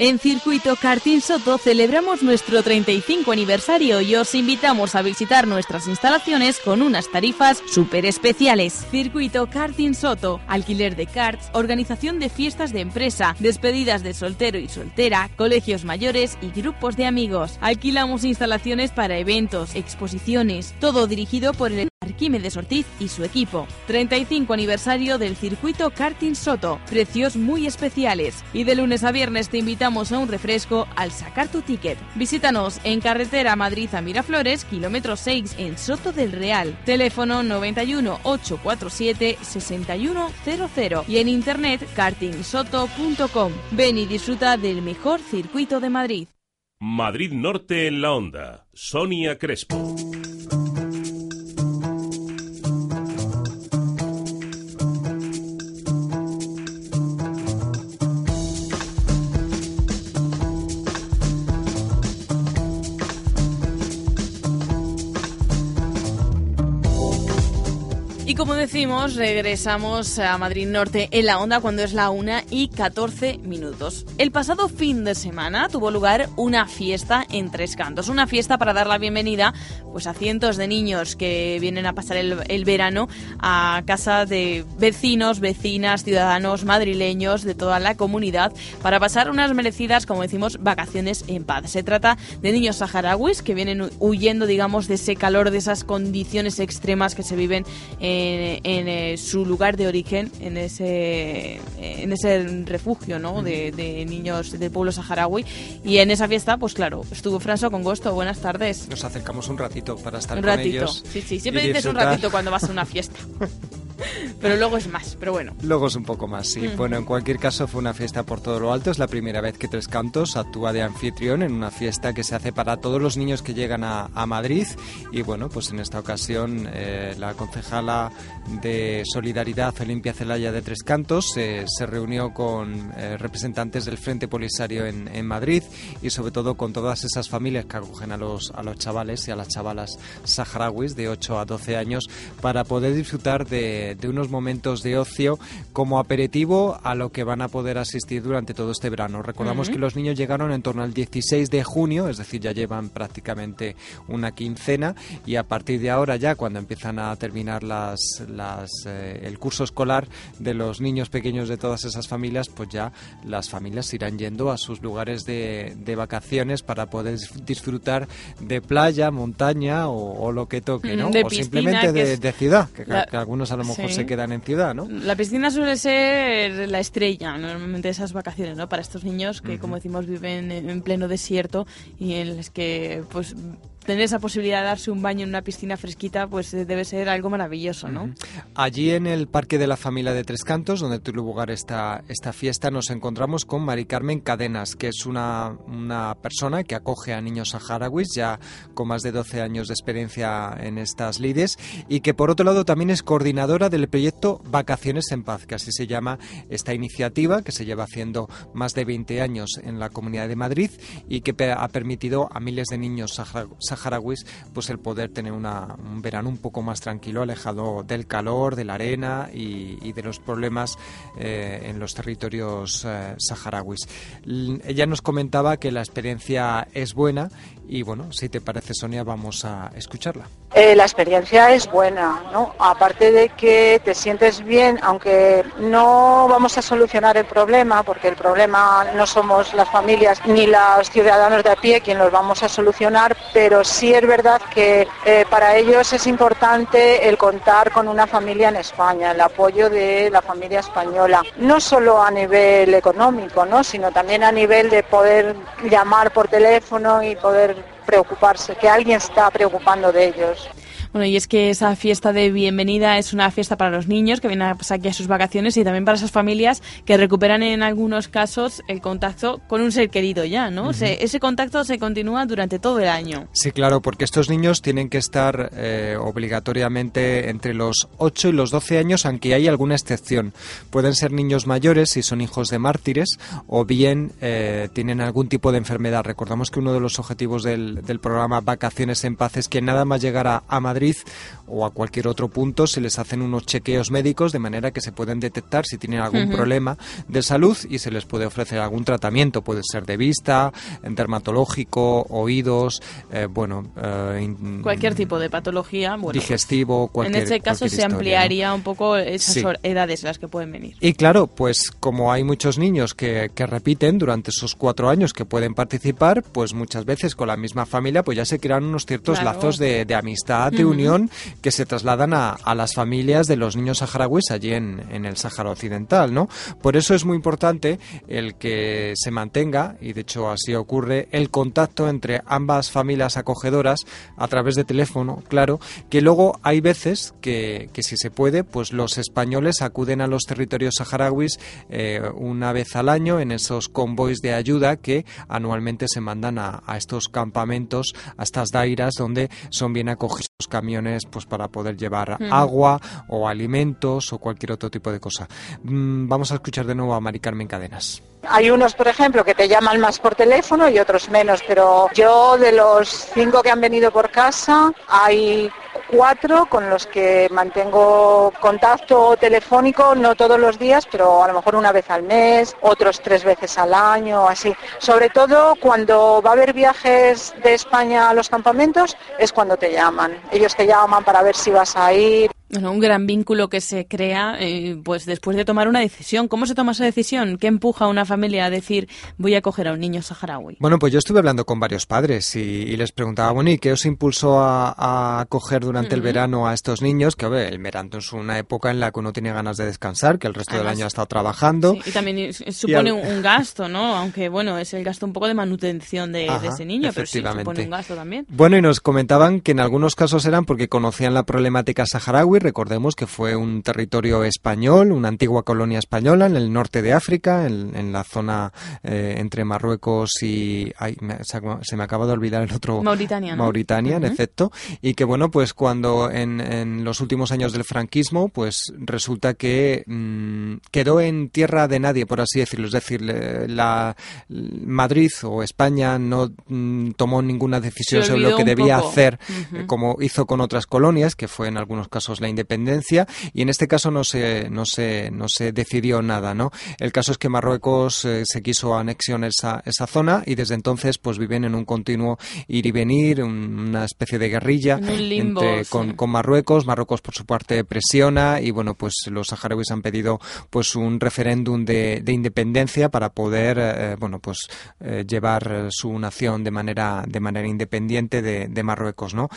En Circuito Karting Soto celebramos nuestro 35 aniversario y os invitamos a visitar nuestras instalaciones con unas tarifas súper especiales. Circuito Karting Soto, alquiler de karts, organización de fiestas de empresa, despedidas de soltero y soltera, colegios mayores y grupos de amigos. Alquilamos instalaciones para eventos, exposiciones, todo dirigido por el Arquímedes Ortiz y su equipo. 35 aniversario del circuito Karting Soto. Precios muy especiales. Y de lunes a viernes te invitamos a un refresco al sacar tu ticket. Visítanos en carretera Madrid a Miraflores, kilómetro 6 en Soto del Real. Teléfono 91 847 6100 y en internet kartingsoto.com. Ven y disfruta del mejor circuito de Madrid. Madrid Norte en la onda. Sonia Crespo. Como decimos, regresamos a Madrid Norte en la onda cuando es la 1 y 14 minutos. El pasado fin de semana tuvo lugar una fiesta en Tres Cantos, una fiesta para dar la bienvenida pues, a cientos de niños que vienen a pasar el, verano a casa de vecinos, vecinas, ciudadanos madrileños de toda la comunidad para pasar unas merecidas, como decimos, vacaciones en paz. Se trata de niños saharauis que vienen huyendo, digamos, de ese calor, de esas condiciones extremas que se viven en en, eh, su lugar de origen, en ese, en ese refugio ¿no? de, niños del pueblo saharaui. Y en esa fiesta, pues claro, estuvo Franso con gusto. Buenas tardes. Nos acercamos un ratito para estar un con ratito. ellos. Sí, sí, siempre dices un ratito cuando vas a una fiesta. pero luego es más, pero bueno. Luego es un poco más, sí. Mm. Bueno, en cualquier caso fue una fiesta por todo lo alto. Es la primera vez que Tres Cantos actúa de anfitrión en una fiesta que se hace para todos los niños que llegan a, a Madrid. Y bueno, pues en esta ocasión eh, la concejala de Solidaridad, Olimpia Celaya de Tres Cantos, eh, se reunió con eh, representantes del Frente Polisario en, en Madrid y sobre todo con todas esas familias que acogen a los, a los chavales y a las chavalas saharauis de 8 a 12 años para poder disfrutar de, de unos momentos de ocio como aperitivo a lo que van a poder asistir durante todo este verano. Recordamos que los niños llegaron en torno al 16 de junio, es decir, ya llevan prácticamente una quincena y a partir de ahora ya cuando empiezan a terminar las, las, eh, el curso escolar de los niños pequeños de todas esas familias, pues ya las familias irán yendo a sus lugares de, de vacaciones para poder dis- disfrutar de playa, montaña o, o lo que toque, ¿no? De o piscina, simplemente de, es de ciudad, que, la- que algunos a lo mejor Sí. se quedan en ciudad, ¿no? La piscina suele ser la estrella normalmente de esas vacaciones, ¿no? Para estos niños que, como decimos, viven en en pleno desierto y en los que, pues, tener esa posibilidad de darse un baño en una piscina fresquita, pues eh, debe ser algo maravilloso, ¿no? Allí en el Parque de la Familia de Tres Cantos, donde tuvo lugar esta, esta fiesta, nos encontramos con Mari Carmen Cadenas, que es una, una persona que acoge a niños saharauis ya con más de 12 años de experiencia en estas lides y que por otro lado también es coordinadora del proyecto Vacaciones en Paz, que así se llama esta iniciativa que se lleva haciendo más de 20 años en la Comunidad de Madrid y que ha permitido a miles de niños sahara- saharauis pues el poder tener un verano un poco más tranquilo, alejado del calor, de la arena y, de los problemas eh, en los territorios eh, saharauis. Ella nos comentaba que la experiencia es buena y bueno, si te parece Sonia vamos a escucharla. Eh, la experiencia es buena, ¿no? Aparte de que te sientes bien, aunque no vamos a solucionar el problema, porque el problema no somos las familias ni los ciudadanos de a pie quien los vamos a solucionar, pero sí es verdad que eh, para ellos es importante el contar con una familia en España, el apoyo de la familia española, no solo a nivel económico, ¿no? Sino también a nivel de poder llamar por teléfono y poder preocuparse, que alguien está preocupando de ellos. Bueno, y es que esa fiesta de bienvenida es una fiesta para los niños que vienen aquí a sus vacaciones y también para esas familias que recuperan en algunos casos el contacto con un ser querido ya, ¿no? Ujú. Se- ese contacto se continúa durante todo el año. Sí, claro, porque estos niños tienen que estar eh, obligatoriamente entre los 8 y los 12 años, aunque hay alguna excepción. Pueden ser niños mayores si son hijos de mártires o bien eh, tienen algún tipo de enfermedad. Recordamos que uno de los objetivos del, del programa Vacaciones en Paz es que nada más llegar a, a Madrid o a cualquier otro punto se les hacen unos chequeos médicos de manera que se pueden detectar si tienen algún problema de salud y se les puede ofrecer algún tratamiento. Puede ser de vista, dermatológico, oídos, eh, bueno, eh, in- Cualquier tipo de patología, bueno, pues, digestivo, cualquier en este caso se historia, ¿no? ampliaría un poco esas Sí. edades las que pueden venir. Y claro, pues como hay muchos niños que, que repiten durante esos cuatro años que pueden participar, pues muchas veces con la misma familia pues ya se crean unos ciertos Claro. lazos de, de amistad, de Ujú. unión, que se trasladan a, las familias de los niños saharauis allí en, el Sáhara Occidental, ¿no? Por eso es muy importante el que se mantenga, y de hecho así ocurre, el contacto entre ambas familias acogedoras a través de teléfono, claro, que luego hay veces que, que si se puede, pues los españoles acuden a los territorios saharauis eh, una vez al año en esos convoys de ayuda que anualmente se mandan a, a estos campamentos, a estas dairas donde son bien acogidos camiones pues para poder llevar agua o alimentos o cualquier otro tipo de cosa. Mm, vamos a escuchar de nuevo a Mari Carmen Cadenas. Hay unos, por ejemplo, que te llaman más por teléfono y otros menos, pero yo de los cinco que han venido por casa, hay cuatro con los que mantengo contacto telefónico, no todos los días, pero a lo mejor una vez al mes, otros tres veces al año, así. Sobre todo cuando va a haber viajes de España a los campamentos, es cuando te llaman. Ellos te llaman para ver si vas a ir. Bueno, un gran vínculo que se crea eh, pues después de tomar una decisión. ¿Cómo se toma esa decisión? ¿Qué empuja a una familia a decir voy a coger a un niño saharaui? Bueno, pues yo estuve hablando con varios padres y, y les preguntaba, bueno, ¿y qué os impulsó a, a acoger durante el verano a estos niños? Que, ver, el verano es una época en la que uno tiene ganas de descansar, que el resto del año ha estado trabajando. Sí, y también supone al- un, gasto, ¿no? Aunque bueno, es el gasto un poco de manutención de, ese niño, pero sí supone un gasto también. Bueno, y nos comentaban que en algunos casos eran porque conocían la problemática saharaui, recordemos que fue un territorio español, una antigua colonia española en el norte de África, en, la zona eh, entre Marruecos y... se me acaba de olvidar el otro... Mauritania. Mauritania, en efecto. Y que bueno, pues cuando en, los últimos años del franquismo, pues resulta que mm, quedó en tierra de nadie, por así decirlo. Es decir, la Madrid o España no mm, tomó ninguna decisión sobre lo que debía hacer, como hizo con otras colonias, que fue en algunos casos la independencia, y en este caso no se, no se, no se decidió nada, ¿no? El caso es que Marruecos eh, se quiso anexión esa, esa zona y desde entonces pues viven en un continuo ir y venir, una especie de guerrilla con, con, Marruecos. Marruecos por su parte presiona y bueno, pues los saharauis han pedido pues un referéndum de, de independencia para poder eh, bueno pues llevar su nación de manera de manera independiente de, de Marruecos, ¿no?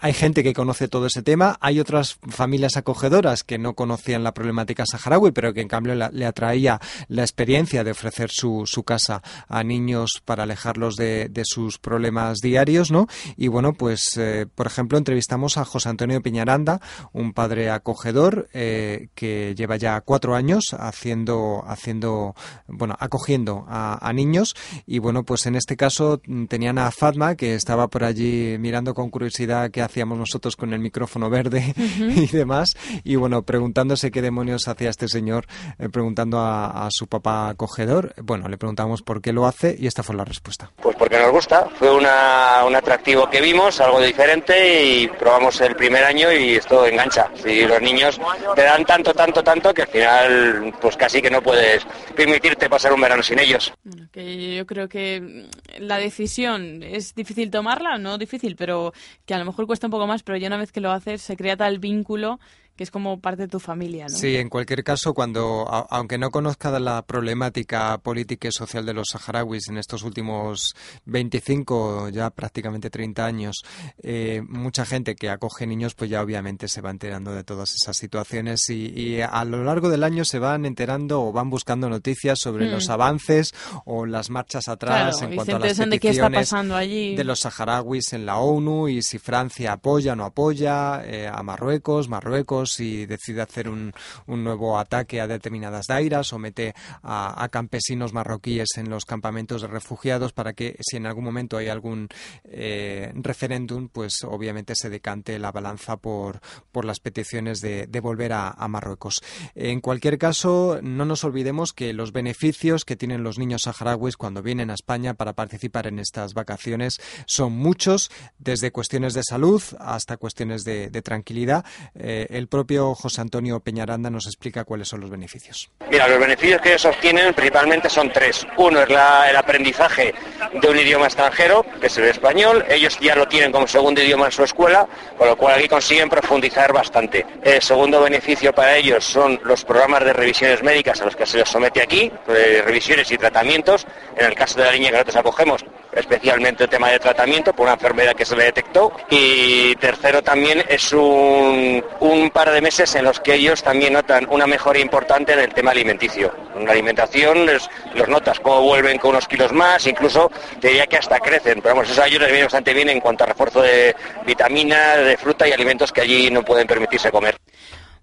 hay gente que conoce todo ese tema, hay otras familias acogedoras que no conocían la problemática saharaui, pero que en cambio le atraía la experiencia de ofrecer su, su casa a niños para alejarlos de, de, sus problemas diarios, ¿no? Y bueno, pues, eh, por ejemplo, entrevistamos a José Antonio Piñaranda, un padre acogedor eh, que lleva ya cuatro años haciendo, haciendo, bueno, acogiendo a, niños y bueno, pues en este caso tenían a Fatma que estaba por allí mirando con curiosidad qué hacíamos nosotros con el micrófono verde y demás. Y bueno, preguntándose qué demonios hacía este señor, eh, preguntando a, su papá acogedor. Bueno, le preguntamos por qué lo hace y esta fue la respuesta. Pues porque nos gusta. Fue una, un atractivo que vimos, algo diferente y probamos el primer año y esto engancha. Si los niños te dan tanto, tanto, tanto que al final pues casi que no puedes permitirte pasar un verano sin ellos. que yo creo que la decisión es difícil tomarla, no difícil, pero que a lo mejor cuesta un poco más, pero ya una vez que lo haces se crea tal vínculo vínculo que es como parte de tu familia, ¿no? Sí, en cualquier caso, cuando, aunque no conozca la problemática política y social de los saharauis en estos últimos 25, ya prácticamente 30 años, eh, mucha gente que acoge niños, pues ya obviamente se va enterando de todas esas situaciones y, a lo largo del año se van enterando o van buscando noticias sobre los hmm. avances o las marchas atrás en cuanto a las peticiones de, qué está pasando allí. de los saharauis en la ONU y si Francia apoya o no apoya eh, a Marruecos, Marruecos y decide hacer un, un nuevo ataque a determinadas dairas o mete a, campesinos marroquíes en los campamentos de refugiados para que si en algún momento hay algún eh, referéndum, pues obviamente se decante la balanza por, por las peticiones de, volver a, Marruecos. En cualquier caso, no nos olvidemos que los beneficios que tienen los niños saharauis cuando vienen a España para participar en estas vacaciones son muchos, desde cuestiones de salud hasta cuestiones de, de tranquilidad. Eh, el propio José Antonio Peñaranda nos explica cuáles son los beneficios. Mira, los beneficios que ellos obtienen principalmente son tres. Uno es el aprendizaje de un idioma extranjero, que es el español. Ellos ya lo tienen como segundo idioma en su escuela, con lo cual aquí consiguen profundizar bastante. El segundo beneficio para ellos son los programas de revisiones médicas a los que se les somete aquí, eh, revisiones y tratamientos. En el caso de la línea que nosotros acogemos, especialmente el tema de tratamiento por una enfermedad que se le detectó. Y tercero también es un, un par de meses en los que ellos también notan una mejora importante en el tema alimenticio. En la alimentación los notas cómo vuelven con unos kilos más, incluso te diría que hasta crecen, pero vamos, eso a ellos les viene bastante bien en cuanto a refuerzo de vitaminas, de fruta y alimentos que allí no pueden permitirse comer.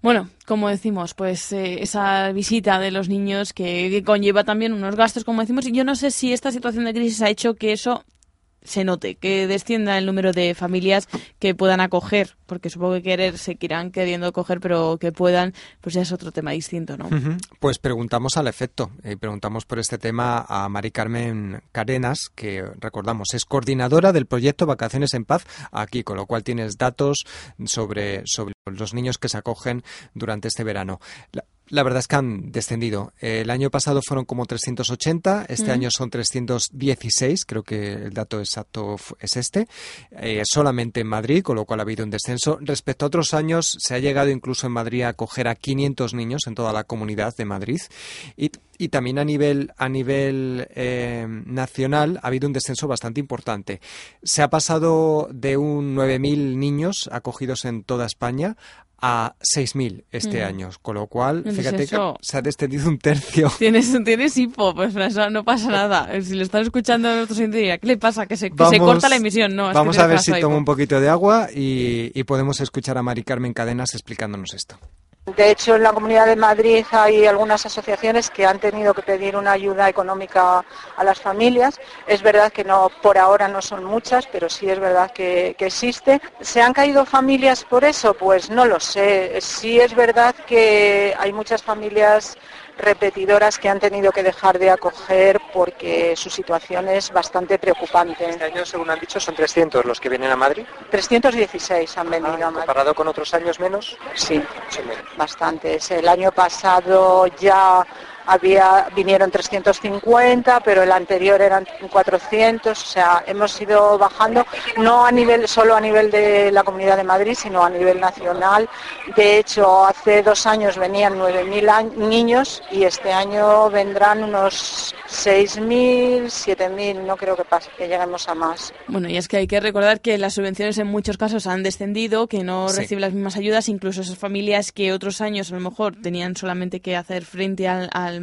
Bueno, como decimos, pues eh, esa visita de los niños que, que, conlleva también unos gastos, como decimos, y yo no sé si esta situación de crisis ha hecho que eso se note, que descienda el número de familias que puedan acoger, porque supongo que querer se irán queriendo acoger, pero que puedan, pues ya es otro tema distinto, ¿no? Pues preguntamos al efecto, y preguntamos por este tema a Mari Carmen Carenas, que recordamos es coordinadora del proyecto Vacaciones en Paz aquí, con lo cual tienes datos sobre, sobre los niños que se acogen durante este verano. Verdad es que han descendido. El año pasado fueron como 380, este año son 316, creo que el dato exacto es este, eh, solamente en Madrid, con lo cual ha habido un descenso. Respecto a otros años, se ha llegado incluso en Madrid a acoger a 500 niños en toda la comunidad de Madrid. Y, y también a nivel, a nivel eh, nacional ha habido un descenso bastante importante. Se ha pasado de un 9.000 niños acogidos en toda España a 6.000 este Mm. año, con lo cual, Entonces fíjate eso- que se ha descendido un tercio. Tienes, tienes hipo, pues no pasa nada. Si lo están escuchando en otros oyentes diría, ¿qué le pasa? Que se, que se corta la emisión. No, es que vamos a ver si tomo un poquito de agua y, y podemos escuchar a Mari Carmen Cadenas explicándonos esto. De hecho, en la Comunidad de Madrid hay algunas asociaciones que han tenido que pedir una ayuda económica a las familias. Es verdad que no, por ahora no son muchas, pero sí es verdad que, que existe. ¿Se han caído familias por eso? Pues no lo sé. Sí es verdad que hay muchas familias repetidoras que han tenido que dejar de acoger porque su situación es bastante preocupante. Este año, según han dicho, son 300 los que vienen a Madrid. 316 han venido a Madrid. Comparado con otros años menos. Sí, bastantes. El año pasado ya había vinieron 350, pero el anterior eran 400, o sea, hemos ido bajando no a nivel solo a nivel de la Comunidad de Madrid, sino a nivel nacional. De hecho, hace dos años venían 9.000 a- niños y este año vendrán unos 6.000, 7.000, no creo que pase, que lleguemos a más. Bueno, y es que hay que recordar que las subvenciones en muchos casos han descendido, que no Sí. reciben las mismas ayudas, incluso esas familias que otros años a lo mejor tenían solamente que hacer frente al, al-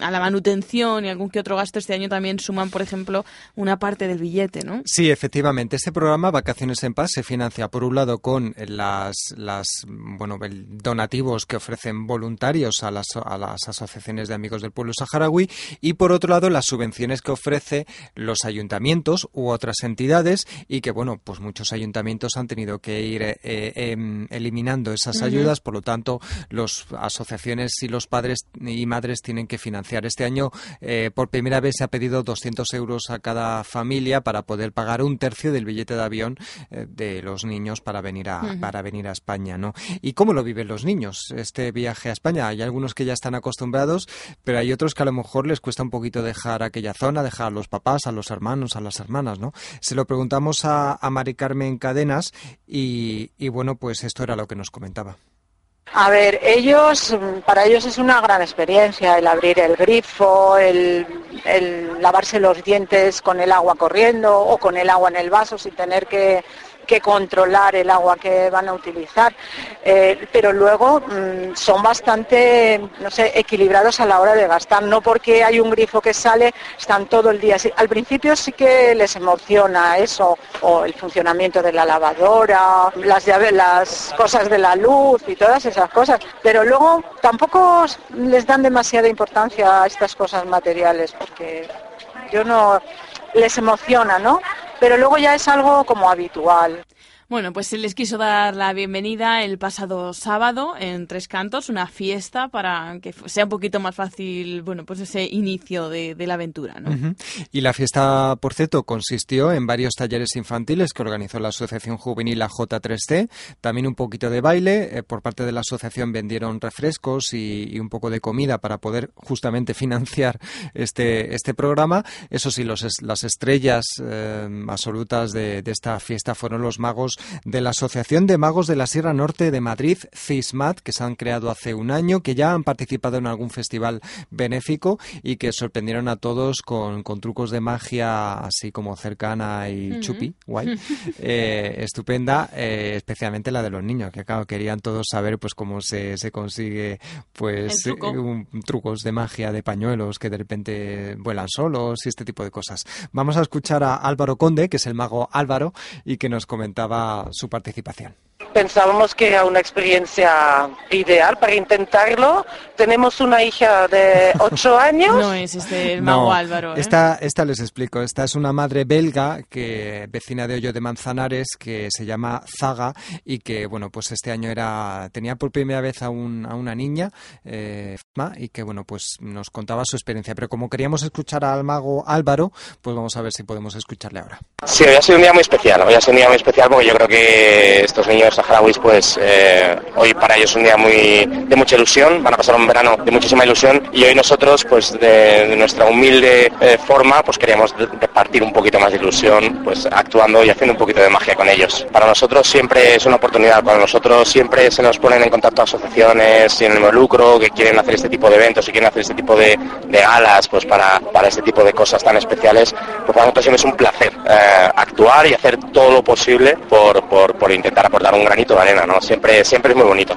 a la manutención y algún que otro gasto, este año también suman, por ejemplo, una parte del billete, ¿no? Sí, efectivamente. Este programa, Vacaciones en Paz, se financia por un lado con las, las bueno, donativos que ofrecen voluntarios a las, a las asociaciones de amigos del pueblo saharaui y por otro lado las subvenciones que ofrece los ayuntamientos u otras entidades y que, bueno, pues muchos ayuntamientos han tenido que ir eh, eh, em, eliminando esas ayudas, por lo tanto, las asociaciones y los padres y madres tienen que financiar. Este año, eh, por primera vez, se ha pedido 200 euros a cada familia para poder pagar un tercio del billete de avión eh, de los niños para venir a para venir a España, ¿no? ¿Y cómo lo viven los niños este viaje a España? Hay algunos que ya están acostumbrados, pero hay otros que a lo mejor les cuesta un poquito dejar aquella zona, dejar a los papás, a los hermanos, a las hermanas, ¿no? Se lo preguntamos a, a Mari Carmen Cadenas y, y bueno, pues esto era lo que nos comentaba. A ver, ellos, mm, para ellos es una gran experiencia el abrir el grifo, el, el lavarse los dientes con el agua corriendo o con el agua en el vaso sin tener que, que controlar el agua que van a utilizar. Eh, pero luego mm, son bastante, no sé, equilibrados a la hora de gastar. No porque hay un grifo que sale, están todo el día. Al principio sí que les emociona eso, o el funcionamiento de la lavadora, las llaves, las cosas de la luz y todas esas cosas. Pero luego tampoco les dan demasiada importancia a estas cosas materiales, porque yo no les emociona, ¿no? Pero luego ya es algo como habitual. Bueno, pues se les quiso dar la bienvenida el pasado sábado en Tres Cantos, una fiesta para que sea un poquito más fácil, bueno, pues ese inicio de, la aventura, ¿no? Y la fiesta, por cierto, consistió en varios talleres infantiles que organizó la Asociación Juvenil la J3C, también un poquito de baile, eh, por parte de la asociación vendieron refrescos y, un poco de comida para poder justamente financiar este, este programa. Eso sí, los, las estrellas eh, absolutas de esta fiesta fueron los magos de la Asociación de Magos de la Sierra Norte de Madrid, CISMAT, que se han creado hace un año, que ya han participado en algún festival benéfico y que sorprendieron a todos con, con trucos de magia así como cercana y chupi, guay, eh, estupenda, eh, especialmente la de los niños, que claro, querían todos saber pues cómo se, se consigue pues El truco. un- trucos de magia, de pañuelos que de repente vuelan solos y este tipo de cosas. Vamos a escuchar a Álvaro Conde, que es el mago Álvaro, y que nos comentaba su participación. Pensábamos que era una experiencia ideal para intentarlo. Tenemos una hija de 8 años. No es este el mago No, Álvaro, ¿eh? Esta, esta les explico. Esta es una madre belga que vecina de Hoyo de Manzanares que se llama Zaga y que bueno pues este año era tenía por primera vez a, un- a una niña eh, y que bueno pues nos contaba su experiencia. Pero como queríamos escuchar al mago Álvaro, pues vamos a ver si podemos escucharle ahora. Sí, hoy ha sido un día muy especial. Hoy ha sido un día muy especial porque yo creo que estos niños saharauis, pues eh, hoy para ellos es un día muy de mucha ilusión. Van a pasar un verano de muchísima ilusión y hoy nosotros, pues de, nuestra humilde eh, forma, pues queríamos repartir un poquito más de ilusión, pues actuando y haciendo un poquito de magia con ellos. Para nosotros siempre es una oportunidad. Para nosotros siempre se nos ponen en contacto asociaciones sin ánimo lucro que quieren hacer este tipo de eventos y quieren hacer este tipo de, de galas, pues para, para este tipo de cosas tan especiales. Pues para nosotros siempre es un placer eh, actuar y hacer todo lo posible por, por, por intentar aportar un granito de arena, ¿no? Siempre, siempre es muy bonito.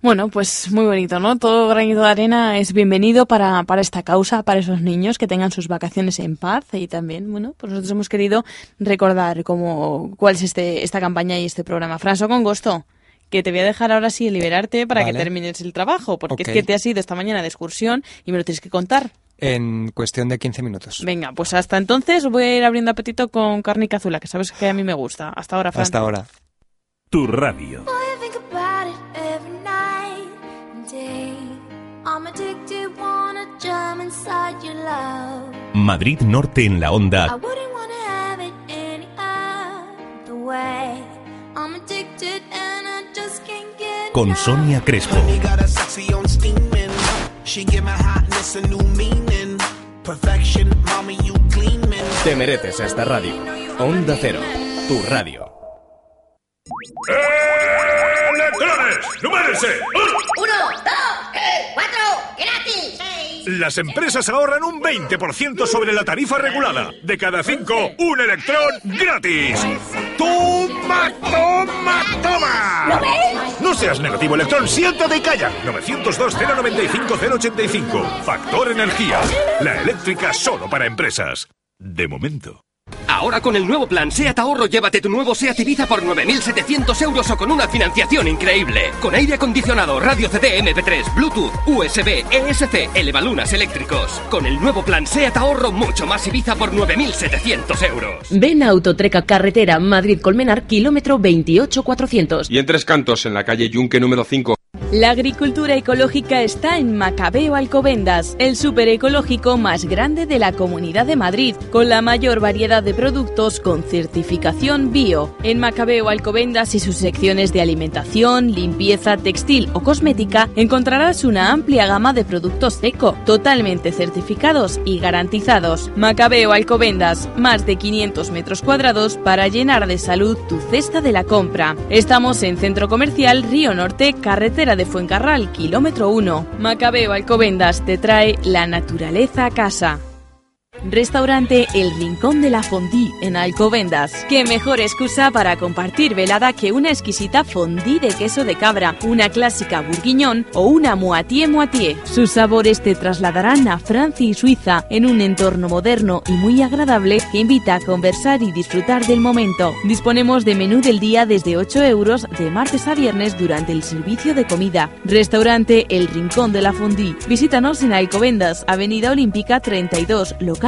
Bueno, pues muy bonito, ¿no? Todo granito de arena es bienvenido para, para esta causa, para esos niños que tengan sus vacaciones en paz y también, bueno, pues nosotros hemos querido recordar cómo, cuál es este, esta campaña y este programa. Franso, con gusto que te voy a dejar ahora sí liberarte para que termines el trabajo, porque es que te has ido esta mañana de excursión y me lo tienes que contar. En cuestión de 15 minutos. Venga, pues hasta entonces voy a ir abriendo apetito con carne y cazuela, que sabes que a mí me gusta. Hasta ahora, Fran. Hasta ahora. Tu radio. Madrid Norte en la onda. Con Sonia Crespo. Te mereces esta radio. Onda Cero, tu radio. ¡Electrones! ¡Numérese! ¡Uno, dos, tres, cuatro, gratis! Las empresas ahorran un 20% sobre la tarifa regulada. De cada cinco, un electrón gratis. ¡Toma, toma, toma! ¿Lo ves? No seas negativo, electrón, siéntate y calla. 902-095-085. Factor Energía. La eléctrica solo para empresas. De momento. Ahora con el nuevo plan SEAT Ahorro llévate tu nuevo SEAT Ibiza por 9.700 euros o con una financiación increíble. Con aire acondicionado, radio CD, MP3, Bluetooth, USB, ESC, elevalunas eléctricos. Con el nuevo plan SEAT Ahorro mucho más Ibiza por 9.700 euros. Ven a Autotreca Carretera Madrid-Colmenar, kilómetro 28400. Y en Tres Cantos, en la calle Yunque número 5. La agricultura ecológica está en Macabeo Alcobendas, el súper ecológico más grande de la Comunidad de Madrid, con la mayor variedad de productos con certificación bio. En Macabeo Alcobendas y sus secciones de alimentación, limpieza, textil o cosmética encontrarás una amplia gama de productos eco, totalmente certificados y garantizados. Macabeo Alcobendas, más de 500 metros cuadrados para llenar de salud tu cesta de la compra. Estamos en Centro Comercial Río Norte, carretera de Fuencarral, kilómetro 1. Macabeo Alcobendas te trae la naturaleza a casa. Restaurante El Rincón de la Fondí en Alcobendas. Qué mejor excusa para compartir velada que una exquisita fondí de queso de cabra, una clásica bourguignon o una moitié moitié. Sus sabores te trasladarán a Francia y Suiza en un entorno moderno y muy agradable que invita a conversar y disfrutar del momento. Disponemos de menú del día desde 8 euros de martes a viernes durante el servicio de comida. Restaurante El Rincón de la Fondí. Visítanos en Alcobendas, Avenida Olímpica 32, local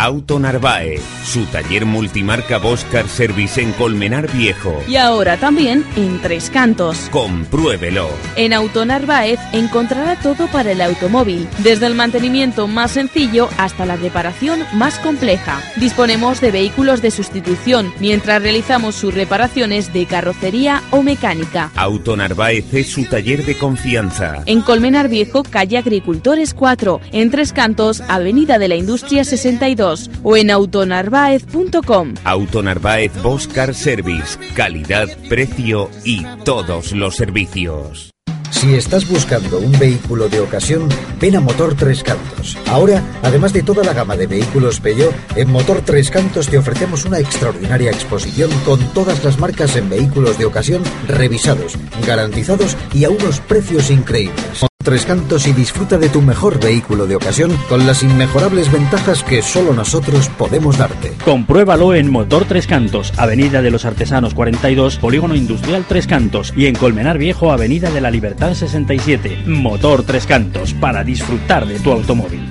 Auto Narváez, su taller multimarca Boscar Service en Colmenar Viejo. Y ahora también en Tres Cantos. Compruébelo. En Auto Narváez encontrará todo para el automóvil, desde el mantenimiento más sencillo hasta la reparación más compleja. Disponemos de vehículos de sustitución mientras realizamos sus reparaciones de carrocería o mecánica. Auto Narváez es su taller de confianza. En Colmenar Viejo, calle Agricultores 4, en Tres Cantos, Avenida de la Industria 62 o en autonarváez.com. Auto Narváez Boscar Service, calidad, precio y todos los servicios. Si estás buscando un vehículo de ocasión, ven a Motor Tres Cantos. Ahora, además de toda la gama de vehículos Peugeot, en Motor Tres Cantos te ofrecemos una extraordinaria exposición con todas las marcas en vehículos de ocasión revisados, garantizados y a unos precios increíbles. Tres Cantos y disfruta de tu mejor vehículo de ocasión con las inmejorables ventajas que solo nosotros podemos darte. Compruébalo en Motor Tres Cantos, Avenida de los Artesanos 42, Polígono Industrial Tres Cantos y en Colmenar Viejo, Avenida de la Libertad 67. Motor Tres Cantos, para disfrutar de tu automóvil.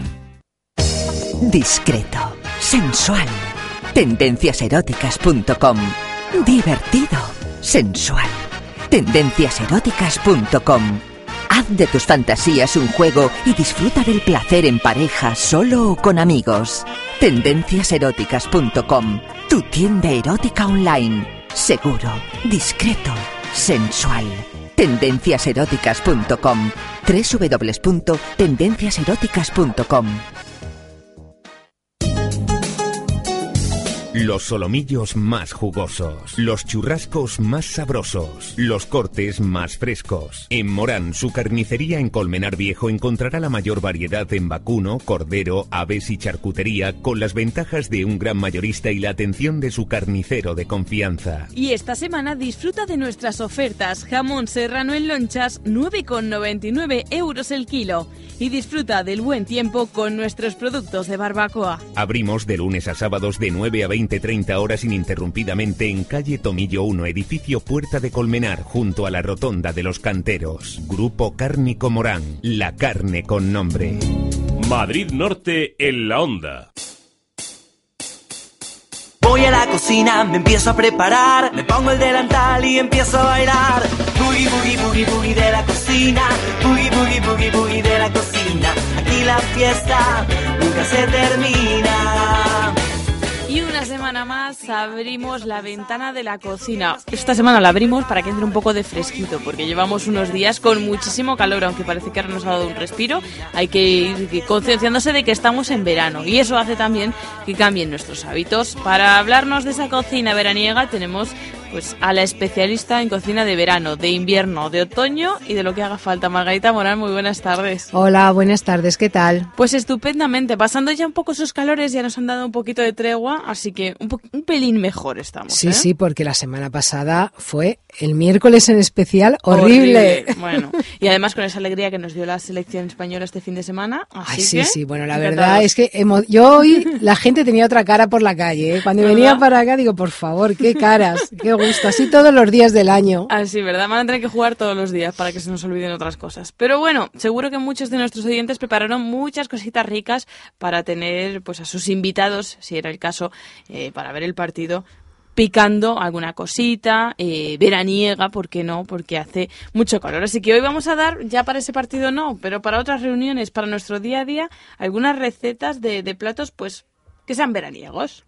Discreto, sensual, tendenciaseróticas.com. Divertido, sensual, tendenciaseróticas.com. Haz de tus fantasías un juego y disfruta del placer en pareja, solo o con amigos. Tendenciaseróticas.com, tu tienda erótica online. Seguro, discreto, sensual. Tendenciaseróticas.com www.tendenciaseróticas.com Los solomillos más jugosos, los churrascos más sabrosos, los cortes más frescos. En Morán, su carnicería en Colmenar Viejo encontrará la mayor variedad en vacuno, cordero, aves y charcutería con las ventajas de un gran mayorista y la atención de su carnicero de confianza. Y esta semana disfruta de nuestras ofertas. Jamón serrano en lonchas, 9,99 euros el kilo. Y disfruta del buen tiempo con nuestros productos de barbacoa. Abrimos de lunes a sábados de 9 a 20-30 horas ininterrumpidamente en calle Tomillo 1, edificio Puerta de Colmenar, junto a la Rotonda de los Canteros. Grupo Cárnico Morán, la carne con nombre. Madrid Norte en la onda. Voy a la cocina, me empiezo a preparar, me pongo el delantal y empiezo a bailar. Boogie, boogie, boogie, boogie de la cocina, boogie, boogie, boogie, boogie de la cocina. Aquí la fiesta nunca se termina. Y una semana más abrimos la ventana de la cocina. Esta semana la abrimos para que entre un poco de fresquito, porque llevamos unos días con muchísimo calor, aunque parece que ahora nos ha dado un respiro. Hay que ir concienciándose de que estamos en verano y eso hace también que cambien nuestros hábitos. Para hablarnos de esa cocina veraniega tenemos pues a la especialista en cocina de verano, de invierno, de otoño y de lo que haga falta. Margarita Morán, muy buenas tardes. Hola, buenas tardes, ¿qué tal? Pues estupendamente, pasando ya un poco esos calores, ya nos han dado un poquito de tregua, así que un, po- un pelín mejor estamos. Sí, ¿eh? sí, porque la semana pasada fue el miércoles en especial horrible. Bueno, y además con esa alegría que nos dio la selección española este fin de semana. Así Ay, sí, que, sí, bueno, la verdad es que yo hoy la gente tenía otra cara por la calle. ¿eh? Cuando ¿Verdad? venía para acá digo, por favor, qué caras, qué así todos los días del año. Así, ¿verdad? Van a tener que jugar todos los días para que se nos olviden otras cosas. Pero bueno, seguro que muchos de nuestros oyentes prepararon muchas cositas ricas para tener pues a sus invitados, si era el caso, eh, para ver el partido picando alguna cosita, eh, veraniega, ¿por qué no? Porque hace mucho calor. Así que hoy vamos a dar, ya para ese partido no, pero para otras reuniones, para nuestro día a día, algunas recetas de, de platos, pues, que sean veraniegos.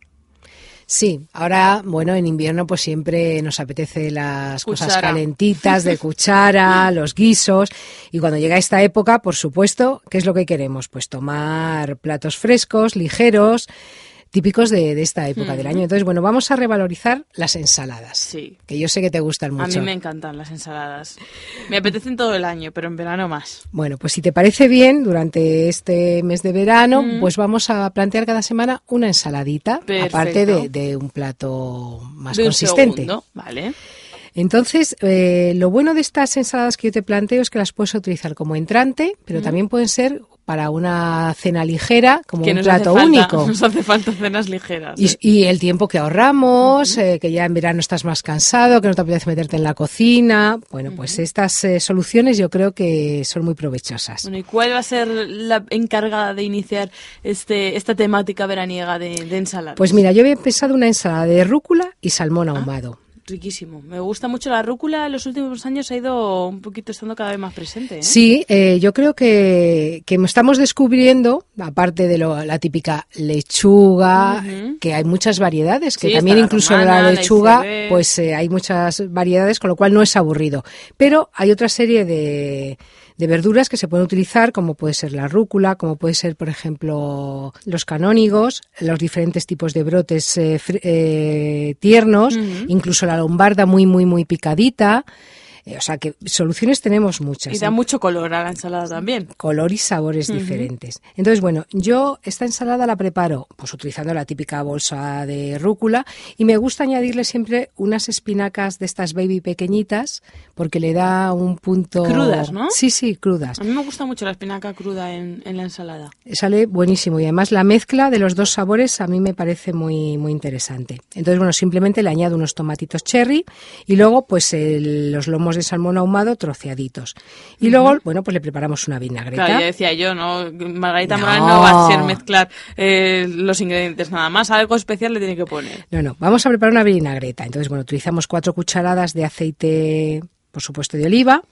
Sí, ahora, bueno, en invierno pues siempre nos apetece las cosas calentitas de cuchara, los guisos. Y cuando llega esta época, por supuesto, ¿qué es lo que queremos? Pues tomar platos frescos, ligeros, típicos de, de esta época Mm. del año. Entonces, bueno, vamos a revalorizar las ensaladas. Sí. Que yo sé que te gustan A mucho. mí me encantan las ensaladas. Me apetecen todo el año, pero en verano más. Bueno, pues si te parece bien, durante este mes de verano, Mm. pues vamos a plantear cada semana una ensaladita, Perfecto. aparte de, de un plato más De un consistente. segundo, Vale. Entonces, eh, lo bueno de estas ensaladas que yo te planteo es que las puedes utilizar como entrante, pero Mm. también pueden ser para una cena ligera, como que un plato falta, único. Nos hace falta cenas ligeras. Y, y el tiempo que ahorramos, eh, que ya en verano estás más cansado, que no te apetece meterte en la cocina. Bueno, pues estas eh, soluciones yo creo que son muy provechosas. Bueno, ¿y cuál va a ser la encargada de iniciar este esta temática veraniega de, de ensaladas? Pues mira, yo había pensado una ensalada de rúcula y salmón ahumado. Riquísimo. Me gusta mucho la rúcula. En los últimos años ha ido un poquito estando cada vez más presente. ¿eh? Sí, eh, yo creo que, que estamos descubriendo, aparte de lo- la típica lechuga, que hay muchas variedades, que Sí, también la incluso romana, la la lechuga, pues eh, hay muchas variedades, con lo cual no es aburrido. Pero hay otra serie de, de verduras que se pueden utilizar, como puede ser la rúcula, como puede ser, por ejemplo, los canónigos, los diferentes tipos de brotes eh, eh, tiernos, incluso la lombarda muy, muy, muy picadita. Eh, o sea que soluciones tenemos muchas. Y da mucho color a la ensalada también. color y sabores Ujú. diferentes. Entonces, bueno, yo esta ensalada la preparo pues utilizando la típica bolsa de rúcula y me gusta añadirle siempre unas espinacas de estas baby pequeñitas porque le da un punto Crudas, ¿no? Sí, sí, crudas. A mí me gusta mucho la espinaca cruda en, en la ensalada. Sale buenísimo y además la mezcla de los dos sabores a mí me parece muy muy interesante. Entonces, bueno, simplemente le añado unos tomatitos cherry y luego pues el- los lomos de salmón ahumado troceaditos. Y luego, bueno, pues le preparamos una vinagreta. Claro, ya decía yo, ¿no? Margarita No. Morán no va a ser mezclar eh, los ingredientes nada más. Algo especial le tiene que poner. No, no, vamos a preparar una vinagreta. Entonces, bueno, utilizamos cuatro cucharadas de aceite por supuesto de oliva,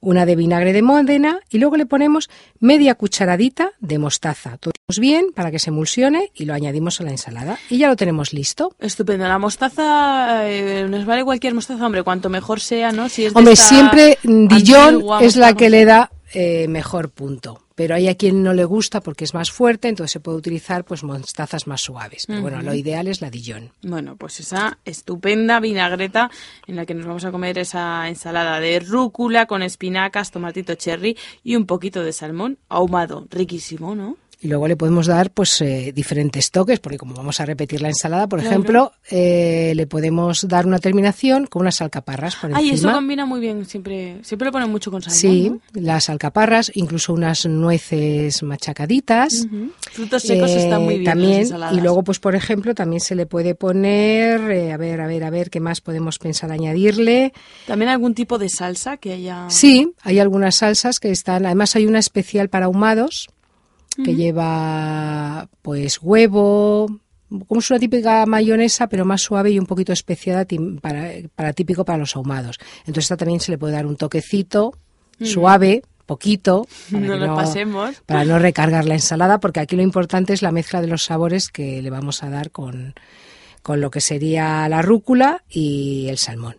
una de vinagre de Módena y luego le ponemos media cucharadita de mostaza. Todo bien para que se emulsione y lo añadimos a la ensalada y ya lo tenemos listo. Estupendo. La mostaza, eh, nos vale cualquier mostaza, hombre, cuanto mejor sea, ¿no? Si es de Hombre, esta siempre Dijon antigua es la que le da eh, mejor punto. Pero hay a quien no le gusta porque es más fuerte, entonces se puede utilizar pues mostazas más suaves. Pero bueno, lo ideal es la Dijon. Bueno, pues esa estupenda vinagreta en la que nos vamos a comer esa ensalada de rúcula con espinacas, tomatito cherry y un poquito de salmón ahumado. Riquísimo, ¿no? Y luego le podemos dar pues eh, diferentes toques, porque como vamos a repetir la ensalada, por Claro. ejemplo, eh, le podemos dar una terminación con unas alcaparras por Ay, eso combina muy bien. Siempre, siempre lo ponen mucho con salmón. Sí, ¿no? las alcaparras, incluso unas nueces machacaditas. Frutos secos están muy bien También, y luego, pues por ejemplo, también se le puede poner, eh, a ver, a ver, a ver, ¿qué más podemos pensar añadirle? También algún tipo de salsa que haya. Sí, hay algunas salsas que están, además hay una especial para ahumados que lleva pues huevo, como es una típica mayonesa, pero más suave y un poquito especiada para, para típico para los ahumados. Entonces esta también se le puede dar un toquecito suave, poquito, para, No lo pasemos. para no recargar la ensalada, porque aquí lo importante es la mezcla de los sabores que le vamos a dar con, con lo que sería la rúcula y el salmón.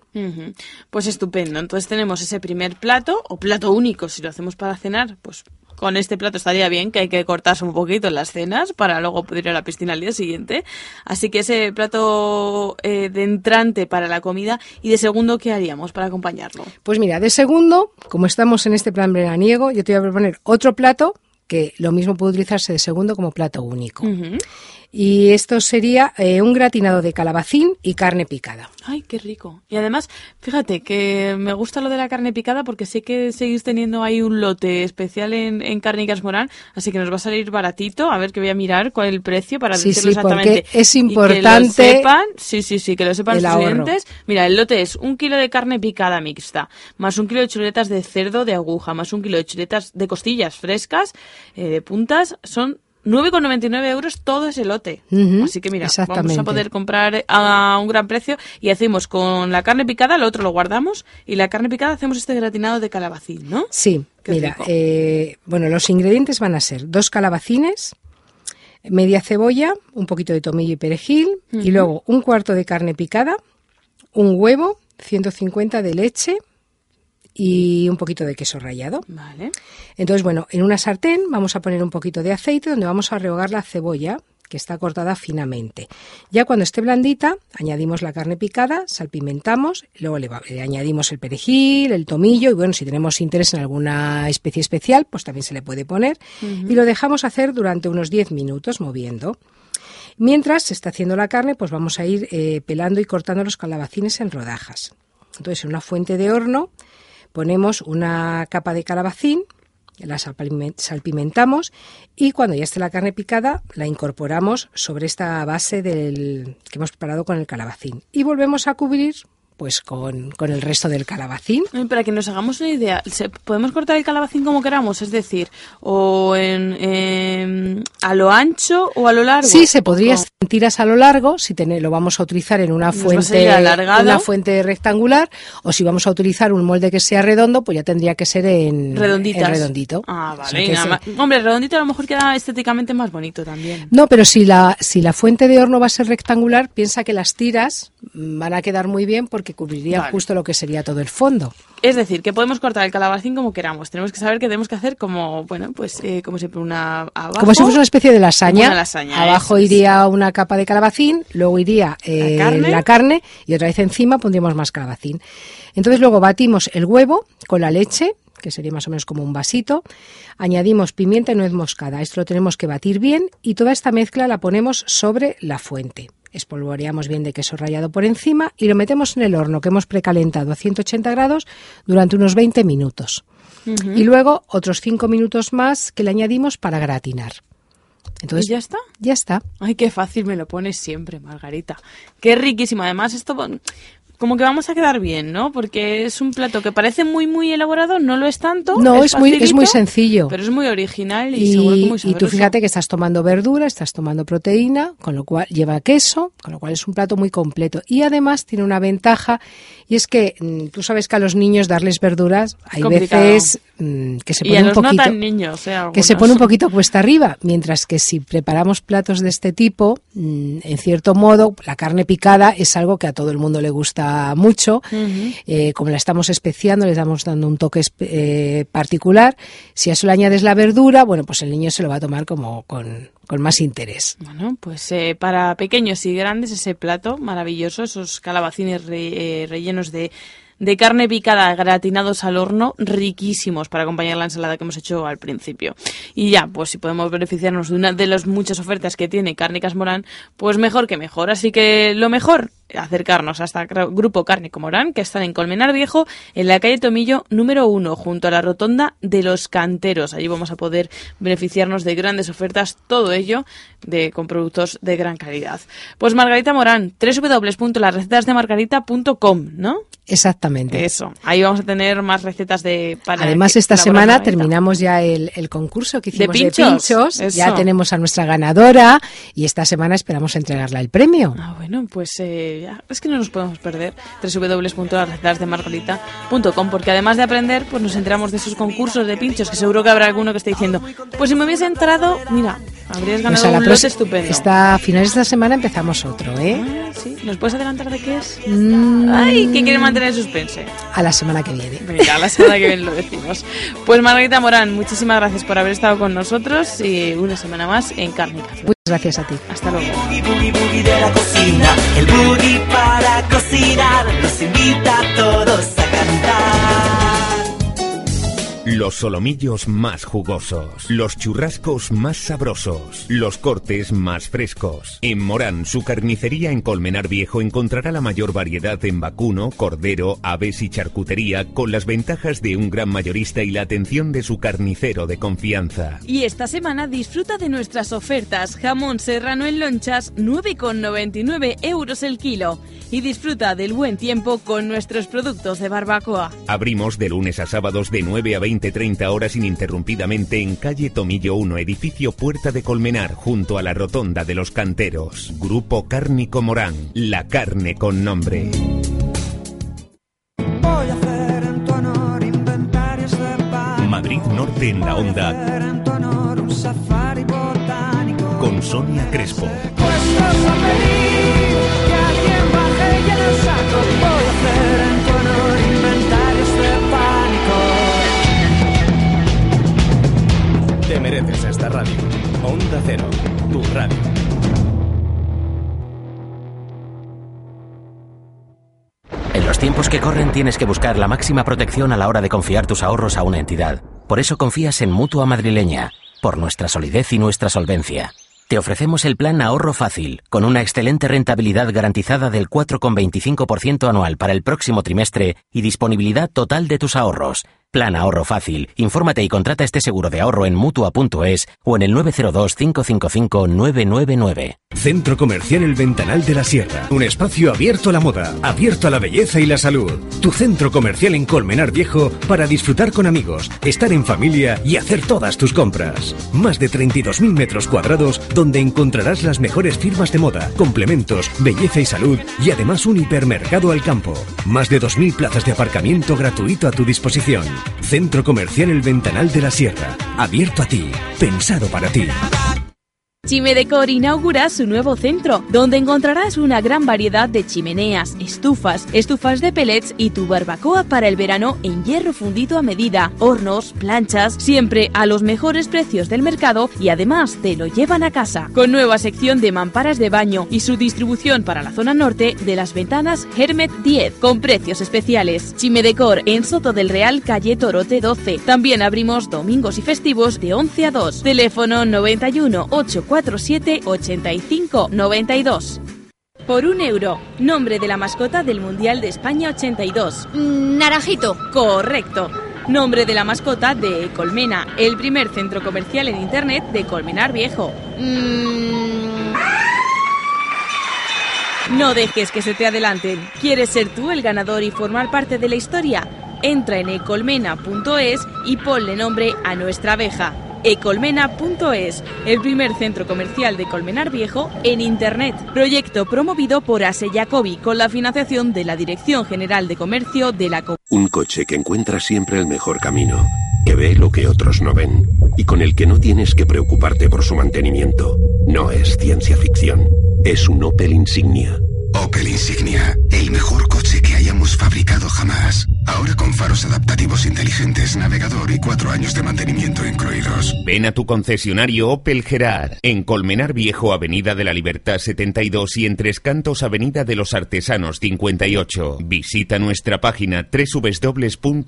Pues estupendo. Entonces tenemos ese primer plato, o plato único, si lo hacemos para cenar, pues con este plato estaría bien, que hay que cortarse un poquito en las cenas para luego poder ir a la piscina al día siguiente. Así que ese plato eh, de entrante para la comida y de segundo, ¿qué haríamos para acompañarlo? Pues mira, de segundo, como estamos en este plan veraniego, yo te voy a proponer otro plato que lo mismo puede utilizarse de segundo como plato único. Y esto sería eh, un gratinado de calabacín y carne picada. Ay, qué rico. Y además, fíjate que me gusta lo de la carne picada porque sé que seguís teniendo ahí un lote especial en, en Cárnicas Morán, así que nos va a salir baratito. A ver que voy a mirar cuál es el precio para Sí, decirlo sí, porque exactamente. es Y que lo importante sepan, sí, sí, sí, que lo sepan ahorro. oyentes. Mira, el lote es un kilo de carne picada mixta, más un kilo de chuletas de cerdo de aguja, más un kilo de chuletas de costillas frescas, eh, de puntas, son 9,99 euros todo ese lote. Así que mira, vamos a poder comprar a un gran precio y hacemos con la carne picada, lo otro lo guardamos y la carne picada hacemos este gratinado de calabacín, ¿no? Sí, Qué mira, eh, bueno, los ingredientes van a ser dos calabacines, media cebolla, un poquito de tomillo y perejil, y luego un cuarto de carne picada, un huevo, 150 de leche y un poquito de queso rallado. Vale. Entonces, bueno, en una sartén vamos a poner un poquito de aceite donde vamos a rehogar la cebolla que está cortada finamente. Ya cuando esté blandita, añadimos la carne picada, salpimentamos, luego le, va- le añadimos el perejil, el tomillo y bueno, si tenemos interés en alguna especie especial, pues también se le puede poner y lo dejamos hacer durante unos 10 minutos moviendo. Mientras se está haciendo la carne, pues vamos a ir eh, pelando y cortando los calabacines en rodajas. Entonces, en una fuente de horno ponemos una capa de calabacín, la salpimen- salpimentamos y cuando ya esté la carne picada la incorporamos sobre esta base del, que hemos preparado con el calabacín. Y volvemos a cubrir pues con, con el resto del calabacín. Para que nos hagamos una idea, ¿se- ¿podemos cortar el calabacín como queramos? Es decir, o en, em, a lo ancho o a lo largo. Sí, se podría en tiras a lo largo si lo vamos a utilizar en una Nos fuente, una fuente rectangular o si vamos a utilizar un molde que sea redondo, pues ya tendría que ser en, redondito. Ah, O vale. sea nada se- Hombre, redondito a lo mejor queda estéticamente más bonito también. No, pero si la, si la fuente de horno va a ser rectangular, piensa que las tiras mm, van a quedar muy bien porque cubrirían Vale. justo lo que sería todo el fondo. Es decir, que podemos cortar el calabacín como queramos. Tenemos que saber que tenemos que hacer como, bueno, pues eh, como siempre una abajo. Como si fuese una especie de lasaña. Una lasaña, Abajo es. iría una capa de calabacín, luego iría eh, carne. la carne y otra vez encima pondríamos más calabacín. Entonces luego batimos el huevo con la leche, que sería más o menos como un vasito. Añadimos pimienta y nuez moscada. Esto lo tenemos que batir bien y toda esta mezcla la ponemos sobre la fuente. Espolvoreamos bien de queso rallado por encima y lo metemos en el horno que hemos precalentado a 180 grados durante unos 20 minutos. Y luego otros 5 minutos más que le añadimos para gratinar. Entonces, ¿Y ya está? Ya está. Ay, qué fácil me lo pones siempre, Margarita. Qué riquísimo. Además, esto como que vamos a quedar bien, ¿no? Porque es un plato que parece muy, muy elaborado, no lo es tanto. No, es, muy, es muy sencillo. Pero es muy original y, seguro que muy y sabroso. tú fíjate que estás tomando verdura, estás tomando proteína, con lo cual lleva queso, con lo cual es un plato muy completo. Y además tiene una ventaja, y es que mm, tú sabes que a los niños darles verduras hay Complicado. veces mm, que se y pone a un los no poquito tan niños, ¿eh? que se pone un poquito cuesta arriba, mientras que si preparamos platos de este tipo, mm, en cierto modo, la carne picada es algo que a todo el mundo le gusta mucho. Eh, como la estamos especiando, le estamos dando un toque eh, particular. Si a eso le añades la verdura, bueno, pues el niño se lo va a tomar como con, con más interés. Bueno, pues eh, para pequeños y grandes ese plato maravilloso, esos calabacines re- rellenos de, de carne picada gratinados al horno, riquísimos para acompañar la ensalada que hemos hecho al principio. Y ya, pues si podemos beneficiarnos de una de las muchas ofertas que tiene Cárnicas Morán, pues mejor que mejor. Así que lo mejor, acercarnos hasta el grupo Cárnico Morán, que están en Colmenar Viejo, en la calle Tomillo número uno, junto a la rotonda de los canteros. Allí vamos a poder beneficiarnos de grandes ofertas, todo ello de, con productos de gran calidad. Pues Margarita Morán, www.lasrecetasdemargarita.com, ¿no? Exactamente. Eso, ahí vamos a tener más recetas de para Además, esta semana terminamos ya el, el concurso que hicimos de pinchos, pinchos. eso. Ya tenemos a nuestra ganadora y esta semana esperamos entregarla el premio. Ah, bueno, pues eh, ya, es que no nos podemos perder www.lasrecetasdemargarita.com porque además de aprender, pues nos enteramos de esos concursos de pinchos que seguro que habrá alguno que esté diciendo, pues si me hubiese entrado, mira, habrías ganado Pues a la un lote estupendo. Esta, a finales de esta semana empezamos otro, ¿eh? Ah, sí. ¿Nos puedes adelantar de qué es? Mm, Ay, que quiere mantener el suspense. A la semana que viene. Venga, la semana que viene lo decimos. Pues Margarita Morán, muchísimas gracias por haber estado con nosotros y una semana más en. Muchas gracias a ti. Hasta luego. Boogie, boogie, boogie de la cocina. El boogie para cocinar los invita a todos a cantar. Los solomillos más jugosos, los churrascos más sabrosos, los cortes más frescos. En Morán, su carnicería en Colmenar Viejo encontrará la mayor variedad en vacuno, cordero, aves y charcutería con las ventajas de un gran mayorista y la atención de su carnicero de confianza. Y esta semana disfruta de nuestras ofertas. Jamón serrano en lonchas, 9,99 euros el kilo. Y disfruta del buen tiempo con nuestros productos de barbacoa. Abrimos de lunes a sábados de 9 a 20-30 horas ininterrumpidamente en calle Tomillo 1, edificio Puerta de Colmenar, junto a la Rotonda de los Canteros. Grupo Cárnico Morán, la carne con nombre. Madrid Norte en la onda con Sonia Crespo. Te mereces esta radio. Onda Cero, tu radio. En los tiempos que corren tienes que buscar la máxima protección a la hora de confiar tus ahorros a una entidad. Por eso confías en Mutua Madrileña, por nuestra solidez y nuestra solvencia. Te ofrecemos el plan Ahorro Fácil, con una excelente rentabilidad garantizada del 4,25% anual para el próximo trimestre y disponibilidad total de tus ahorros. Plan Ahorro Fácil. Infórmate y contrata este seguro de ahorro en Mutua.es o en el 902-555-999. Centro Comercial El Ventanal de la Sierra. Un espacio abierto a la moda, abierto a la belleza y la salud. Tu centro comercial en Colmenar Viejo para disfrutar con amigos, estar en familia y hacer todas tus compras. Más de 32.000 metros cuadrados donde encontrarás las mejores firmas de moda, complementos, belleza y salud y además un hipermercado al campo. Más de 2.000 plazas de aparcamiento gratuito a tu disposición. Centro Comercial El Ventanal de la Sierra. Abierto a ti, pensado para ti. Chime Decor inaugura su nuevo centro, donde encontrarás una gran variedad de chimeneas, estufas, estufas de pellets y tu barbacoa para el verano en hierro fundido a medida, hornos, planchas, siempre a los mejores precios del mercado y además te lo llevan a casa. Con nueva sección de mamparas de baño y su distribución para la zona norte de las ventanas Hermet 10 con precios especiales. Chime Decor en Soto del Real, calle Torote 12. También abrimos domingos y festivos de 11 a 2. Teléfono 91 847 85 92. Por un euro. Nombre de la mascota del Mundial de España 82. Naranjito. Correcto. Nombre de la mascota de Colmena, el primer centro comercial en Internet de Colmenar Viejo. No dejes que se te adelanten. ¿Quieres ser tú el ganador y formar parte de la historia? Entra en ecolmena.es y ponle nombre a nuestra abeja. Ecolmena.es, el primer centro comercial de Colmenar Viejo en Internet. Proyecto promovido por Ase Jacobi con la financiación de la Dirección General de Comercio de la Co- Un coche que encuentra siempre el mejor camino, que ve lo que otros no ven y con el que no tienes que preocuparte por su mantenimiento. No es ciencia ficción, es un Opel Insignia. Opel Insignia, el mejor coche que hayamos fabricado jamás. Ahora con faros adaptativos inteligentes, navegador y cuatro años de mantenimiento incluidos. Ven a tu concesionario Opel Gerard, en Colmenar Viejo, Avenida de la Libertad 72 y en Tres Cantos, Avenida de los Artesanos 58. Visita nuestra página www.gerard.es.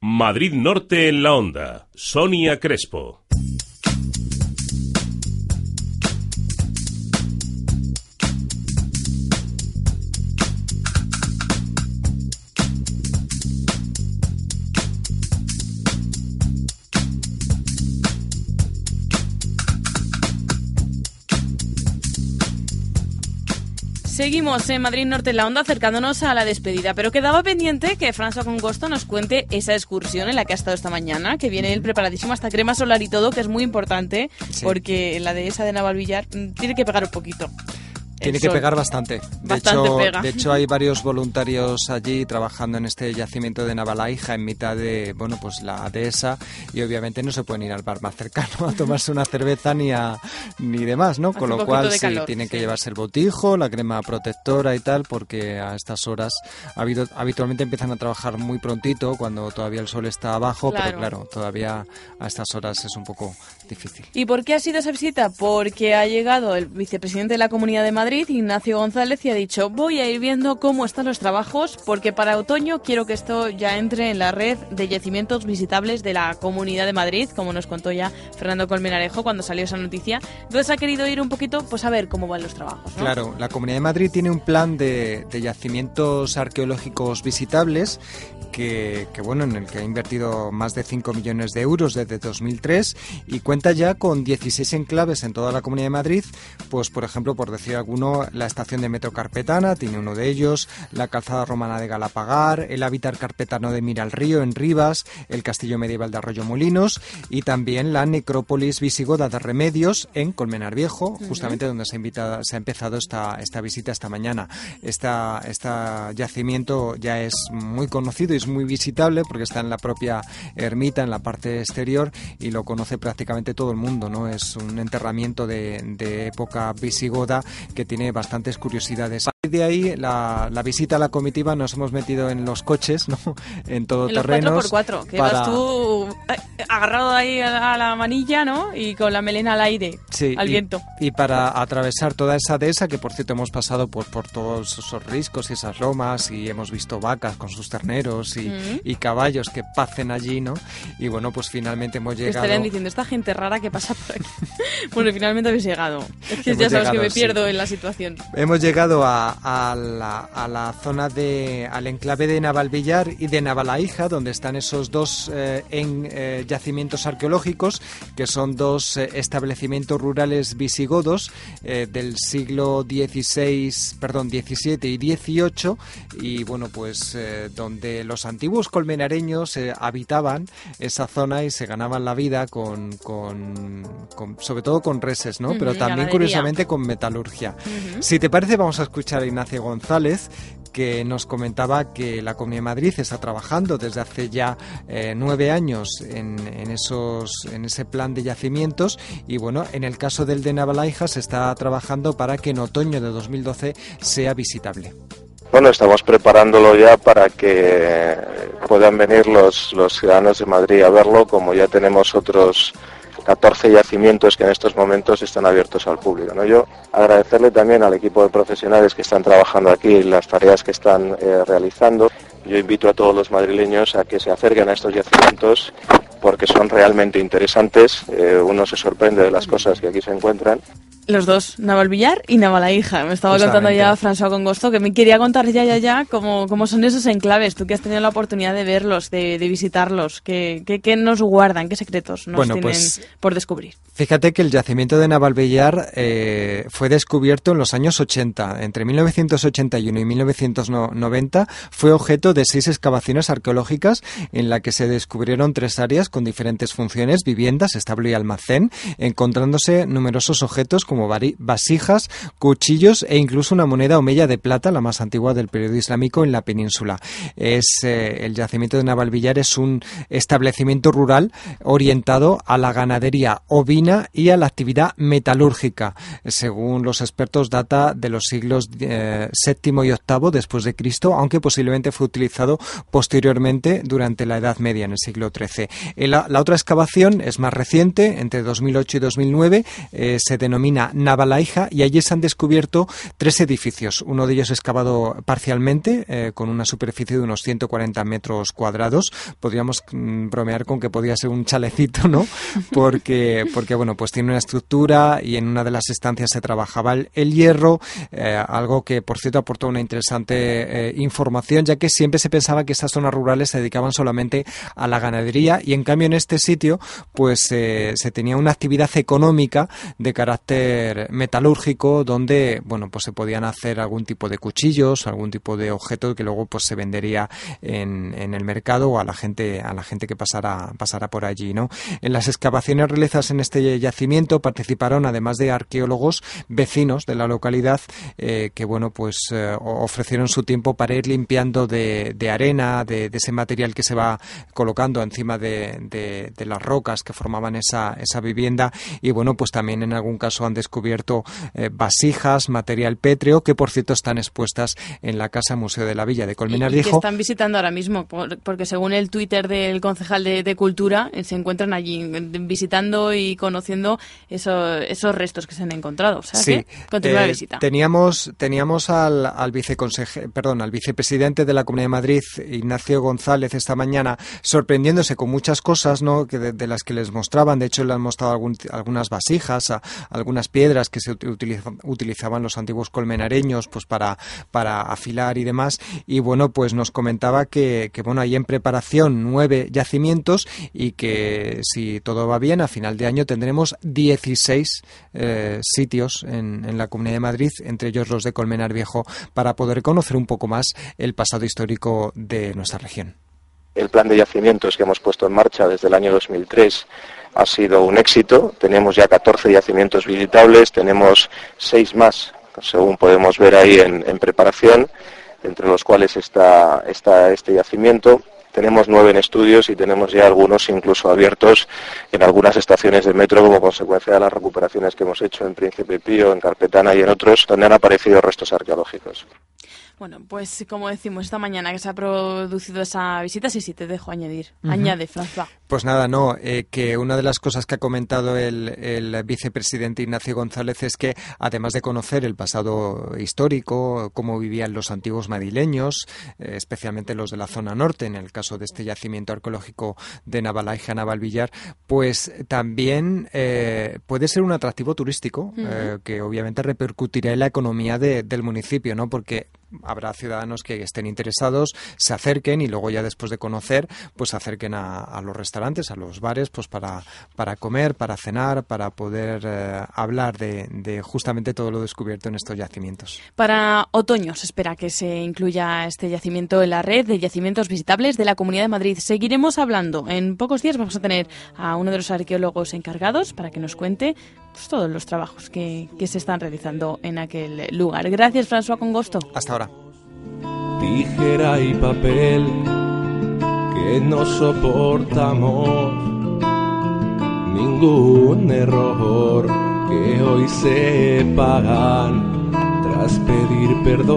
Madrid Norte en la onda. Sonia Crespo. Seguimos en Madrid Norte en la Onda acercándonos a la despedida, pero quedaba pendiente que François Congosto nos cuente esa excursión en la que ha estado esta mañana, que viene él preparadísimo hasta crema solar y todo, que es muy importante, Sí. porque la dehesa de Navalvillar mm, tiene que pegar un poquito. Tiene que pegar bastante. De Bastante hecho, pega. de hecho, hay varios voluntarios allí trabajando en este yacimiento de Navalaija en mitad de, bueno, pues la dehesa y obviamente no se pueden ir al bar más cercano a tomarse una cerveza ni a ni demás, ¿no? Hace Con lo cual sí, calor, tienen que llevarse el botijo, la crema protectora y tal, porque a estas horas habido, habitualmente empiezan a trabajar muy prontito cuando todavía el sol está abajo, Claro. pero claro, todavía a estas horas es un poco difícil. ¿Y por qué ha sido esa visita? Porque ha llegado el vicepresidente de la Comunidad de Madrid, Ignacio González, y ha dicho, voy a ir viendo cómo están los trabajos, porque para otoño quiero que esto ya entre en la red de yacimientos visitables de la Comunidad de Madrid, como nos contó ya Fernando Colmenarejo cuando salió esa noticia. Entonces ha querido ir un poquito, pues a ver cómo van los trabajos. ¿no? Claro, la Comunidad de Madrid tiene un plan de, de yacimientos arqueológicos visitables que, que, bueno, en el que ha invertido más de 5 millones de euros desde 2003 y cuenta ya con 16 enclaves en toda la Comunidad de Madrid, pues por ejemplo, por decir alguno, la estación de metro carpetana tiene uno de ellos, la calzada romana de Galapagar, el hábitat carpetano de Mira al Río en Rivas, el castillo medieval de Arroyo Molinos y también la necrópolis visigoda de Remedios en Colmenar Viejo, justamente donde se ha, invitado, se ha empezado esta, esta visita esta mañana. Esta, este yacimiento ya es muy conocido es muy visitable porque está en la propia ermita, en la parte exterior, y lo conoce prácticamente todo el mundo, ¿no? Es un enterramiento de, de época visigoda que tiene bastantes curiosidades. De ahí, la, la visita a la comitiva nos hemos metido en los coches, ¿no? En todo En los terrenos. 4x4, que para- vas tú eh, agarrado ahí a la manilla, ¿no? Y con la melena al aire, Sí, al y, viento. y para atravesar toda esa dehesa, que por cierto hemos pasado por, por todos esos riscos y esas lomas y hemos visto vacas con sus terneros y, Mm. y caballos que pacen allí, ¿no? Y bueno, pues finalmente hemos llegado... estarían diciendo, esta gente rara que pasa por aquí. bueno, finalmente habéis llegado. Es que Hemos ya sabes que me sí. pierdo en la situación. Hemos llegado a, a la, a la zona de al enclave de Navalvillar y de Navalaija, donde están esos dos eh, en, eh, yacimientos arqueológicos, que son dos eh, establecimientos rurales visigodos eh, del siglo XVI, perdón, XVII y XVIII, y bueno, pues eh, donde los antiguos colmenareños eh, habitaban esa zona y se ganaban la vida con, con- con- sobre todo con reses, ¿no? Ujú, Pero también ganadería. curiosamente con metalurgia. Ujú. Si te parece, vamos a escuchar Ignacio González, que nos comentaba que la Comunidad de Madrid está trabajando desde hace ya eh, nueve años en, esos, en ese plan de yacimientos y bueno, en el caso del de Navalaija se está trabajando para que en otoño de 2012 sea visitable. Bueno, estamos preparándolo ya para que puedan venir los, los ciudadanos de Madrid a verlo, como ya tenemos otros 14 yacimientos que en estos momentos están abiertos al público. ¿no? Yo agradecerle también al equipo de profesionales que están trabajando aquí, las tareas que están eh, realizando. Yo invito a todos los madrileños a que se acerquen a estos yacimientos porque son realmente interesantes. Eh, uno se sorprende de las cosas que aquí se encuentran Los dos, Navalvillar y Navalaija. Me estaba contando ya François Congosto que me quería contar ya, ya, ya cómo, cómo son esos enclaves. Tú que has tenido la oportunidad de verlos, de, de visitarlos, ¿qué, qué, qué nos guardan? ¿Qué secretos nos Bueno, tienen pues- por descubrir? Fíjate que el yacimiento de Navalvillar eh, fue descubierto en los años 80. Entre 1981 y 1990 fue objeto de seis excavaciones arqueológicas en la que se descubrieron tres áreas con diferentes funciones, viviendas, establo y almacén, encontrándose numerosos objetos como vari- vasijas, cuchillos e incluso una moneda o mella de plata, la más antigua del periodo islámico en la península. Es eh, el yacimiento de Navalvillar es un establecimiento rural orientado a la ganadería ovina y a la actividad metalúrgica. Según los expertos, data de los siglos eh, VII y VIII después de Cristo, aunque posiblemente fue utilizado posteriormente durante la Edad Media, en el siglo XIII. Eh, La, la otra excavación es más reciente, entre 2008 y 2009, eh, se denomina Navalaija y allí se han descubierto tres edificios. Uno de ellos excavado parcialmente, eh, con una superficie de unos 140 metros cuadrados. Podríamos mm, bromear con que podía ser un chalecito, ¿no? Porque, porque bueno, pues tiene una estructura y en una de las estancias se trabajaba el, el hierro, eh, algo que por cierto aportó una interesante eh, información, ya que siempre se pensaba que estas zonas rurales se dedicaban solamente a la ganadería y en cambio en este sitio pues se tenía una actividad económica de carácter metalúrgico donde bueno pues se podían hacer algún tipo de cuchillos, algún tipo de objeto que luego pues se vendería en, el mercado o a la gente a la gente que pasara pasara por allí, ¿no? En las excavaciones realizadas en este yacimiento participaron además de arqueólogos vecinos de la localidad eh, que bueno pues eh, ofrecieron su tiempo para ir limpiando de, arena, de, ese material que se va colocando encima de las rocas que formaban esa, esa vivienda y bueno pues también en algún caso han descubierto eh, vasijas, material pétreo que por cierto están expuestas en la casa Museo de la Villa de Colmenar Y que están visitando ahora mismo, por- porque según el Twitter del concejal de, de Cultura, eh, se encuentran allí eh, visitando y conociendo eso- esos restos que se han encontrado. O sea Sí, que continúa la visita. Teníamos, teníamos al, al, perdón, al vicepresidente de la Comunidad de Madrid, Ignacio González, esta mañana, sorprendiéndose con muchas cosas ¿no? que de, de las que les mostraban. De hecho, le han mostrado algún- algunas vasijas, a- algunas piedras que se uti- utiliza- utilizaban los antiguos colmenareños pues para, para afilar y demás. Y bueno, pues nos comentaba que, que bueno, hay en preparación nueve yacimientos y que si todo va bien, a final de año tendremos 16 eh, sitios en, en la Comunidad de Madrid, entre ellos los de Colmenar Viejo, para poder conocer un poco más el pasado histórico de nuestra región. El plan de yacimientos que hemos puesto en marcha desde el año 2003 ha sido un éxito. Tenemos ya 14 yacimientos visitables, tenemos 6 más, según podemos ver ahí en, preparación, entre los cuales está, está este yacimiento. Tenemos nueve en estudios y tenemos ya algunos incluso abiertos en algunas estaciones de metro como consecuencia de las recuperaciones que hemos hecho en Príncipe Pío, en Carpetana y en otros, donde han aparecido restos arqueológicos. Bueno, pues como decimos esta mañana que se ha producido esa visita, sí, sí, te dejo añadir. Añade, François. Pues nada, no, eh, que una de las cosas que ha comentado el, el vicepresidente Ignacio González es que además de conocer el pasado histórico, cómo vivían los antiguos madrileños, eh, especialmente los de la zona norte, en el caso de este yacimiento arqueológico de Navalaija, Navalvillar, pues también eh, puede ser un atractivo turístico eh, que obviamente repercutirá en la economía de- del municipio, ¿no? Porque habrá ciudadanos que estén interesados, se acerquen y luego ya después de conocer, pues se acerquen a, a los restaurantes, a los bares, pues para, para comer, para cenar, para poder eh, hablar de, de justamente todo lo descubierto en estos yacimientos. Para otoño se espera que se incluya este yacimiento en la red de yacimientos visitables de la Comunidad de Madrid. Seguiremos hablando. En pocos días vamos a tener a uno de los arqueólogos encargados para que nos cuente pues, todos los trabajos que, que se están realizando en aquel lugar. Gracias, François Congosto. Hasta ahora. Tijera y papel que no soportamos ningún error que hoy se pagan tras pedir perdón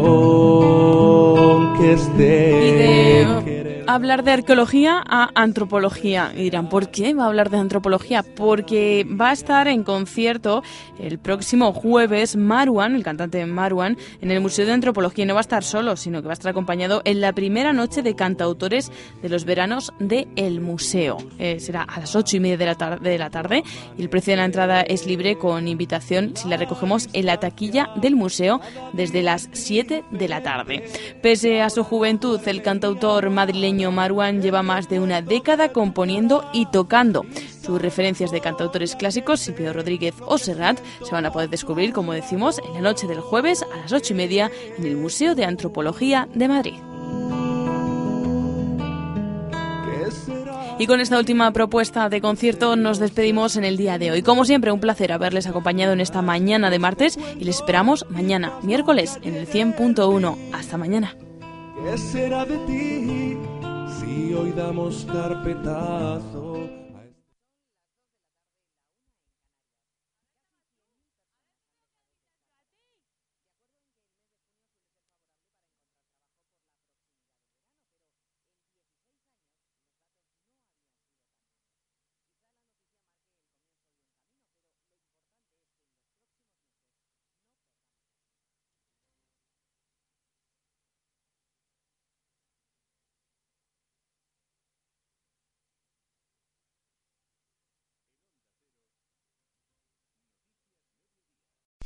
que esté hablar de arqueología a antropología. Y dirán, ¿por qué va a hablar de antropología? Porque va a estar en concierto el próximo jueves Marwan, el cantante Marwan, en el Museo de Antropología. Y no va a estar solo, sino que va a estar acompañado en la primera noche de cantautores de los veranos de Museo. Eh, será a las ocho y media de la, tarde, y el precio de la entrada es libre con invitación si la recogemos en la taquilla del museo desde las 7 de la tarde. Pese a su juventud, el cantautor madrileño Marwan lleva más de una década componiendo y tocando. Sus referencias de cantautores clásicos, Silvio Rodríguez o Serrat, se van a poder descubrir, como decimos, en la noche del jueves a las ocho y media en el Museo de Antropología de Madrid. Y con esta última propuesta de concierto nos despedimos en el día de hoy. Como siempre, un placer haberles acompañado en esta mañana de martes y les esperamos mañana, miércoles, en el 100.1. Hasta mañana. ¿Qué será de ti si hoy damos carpetazo?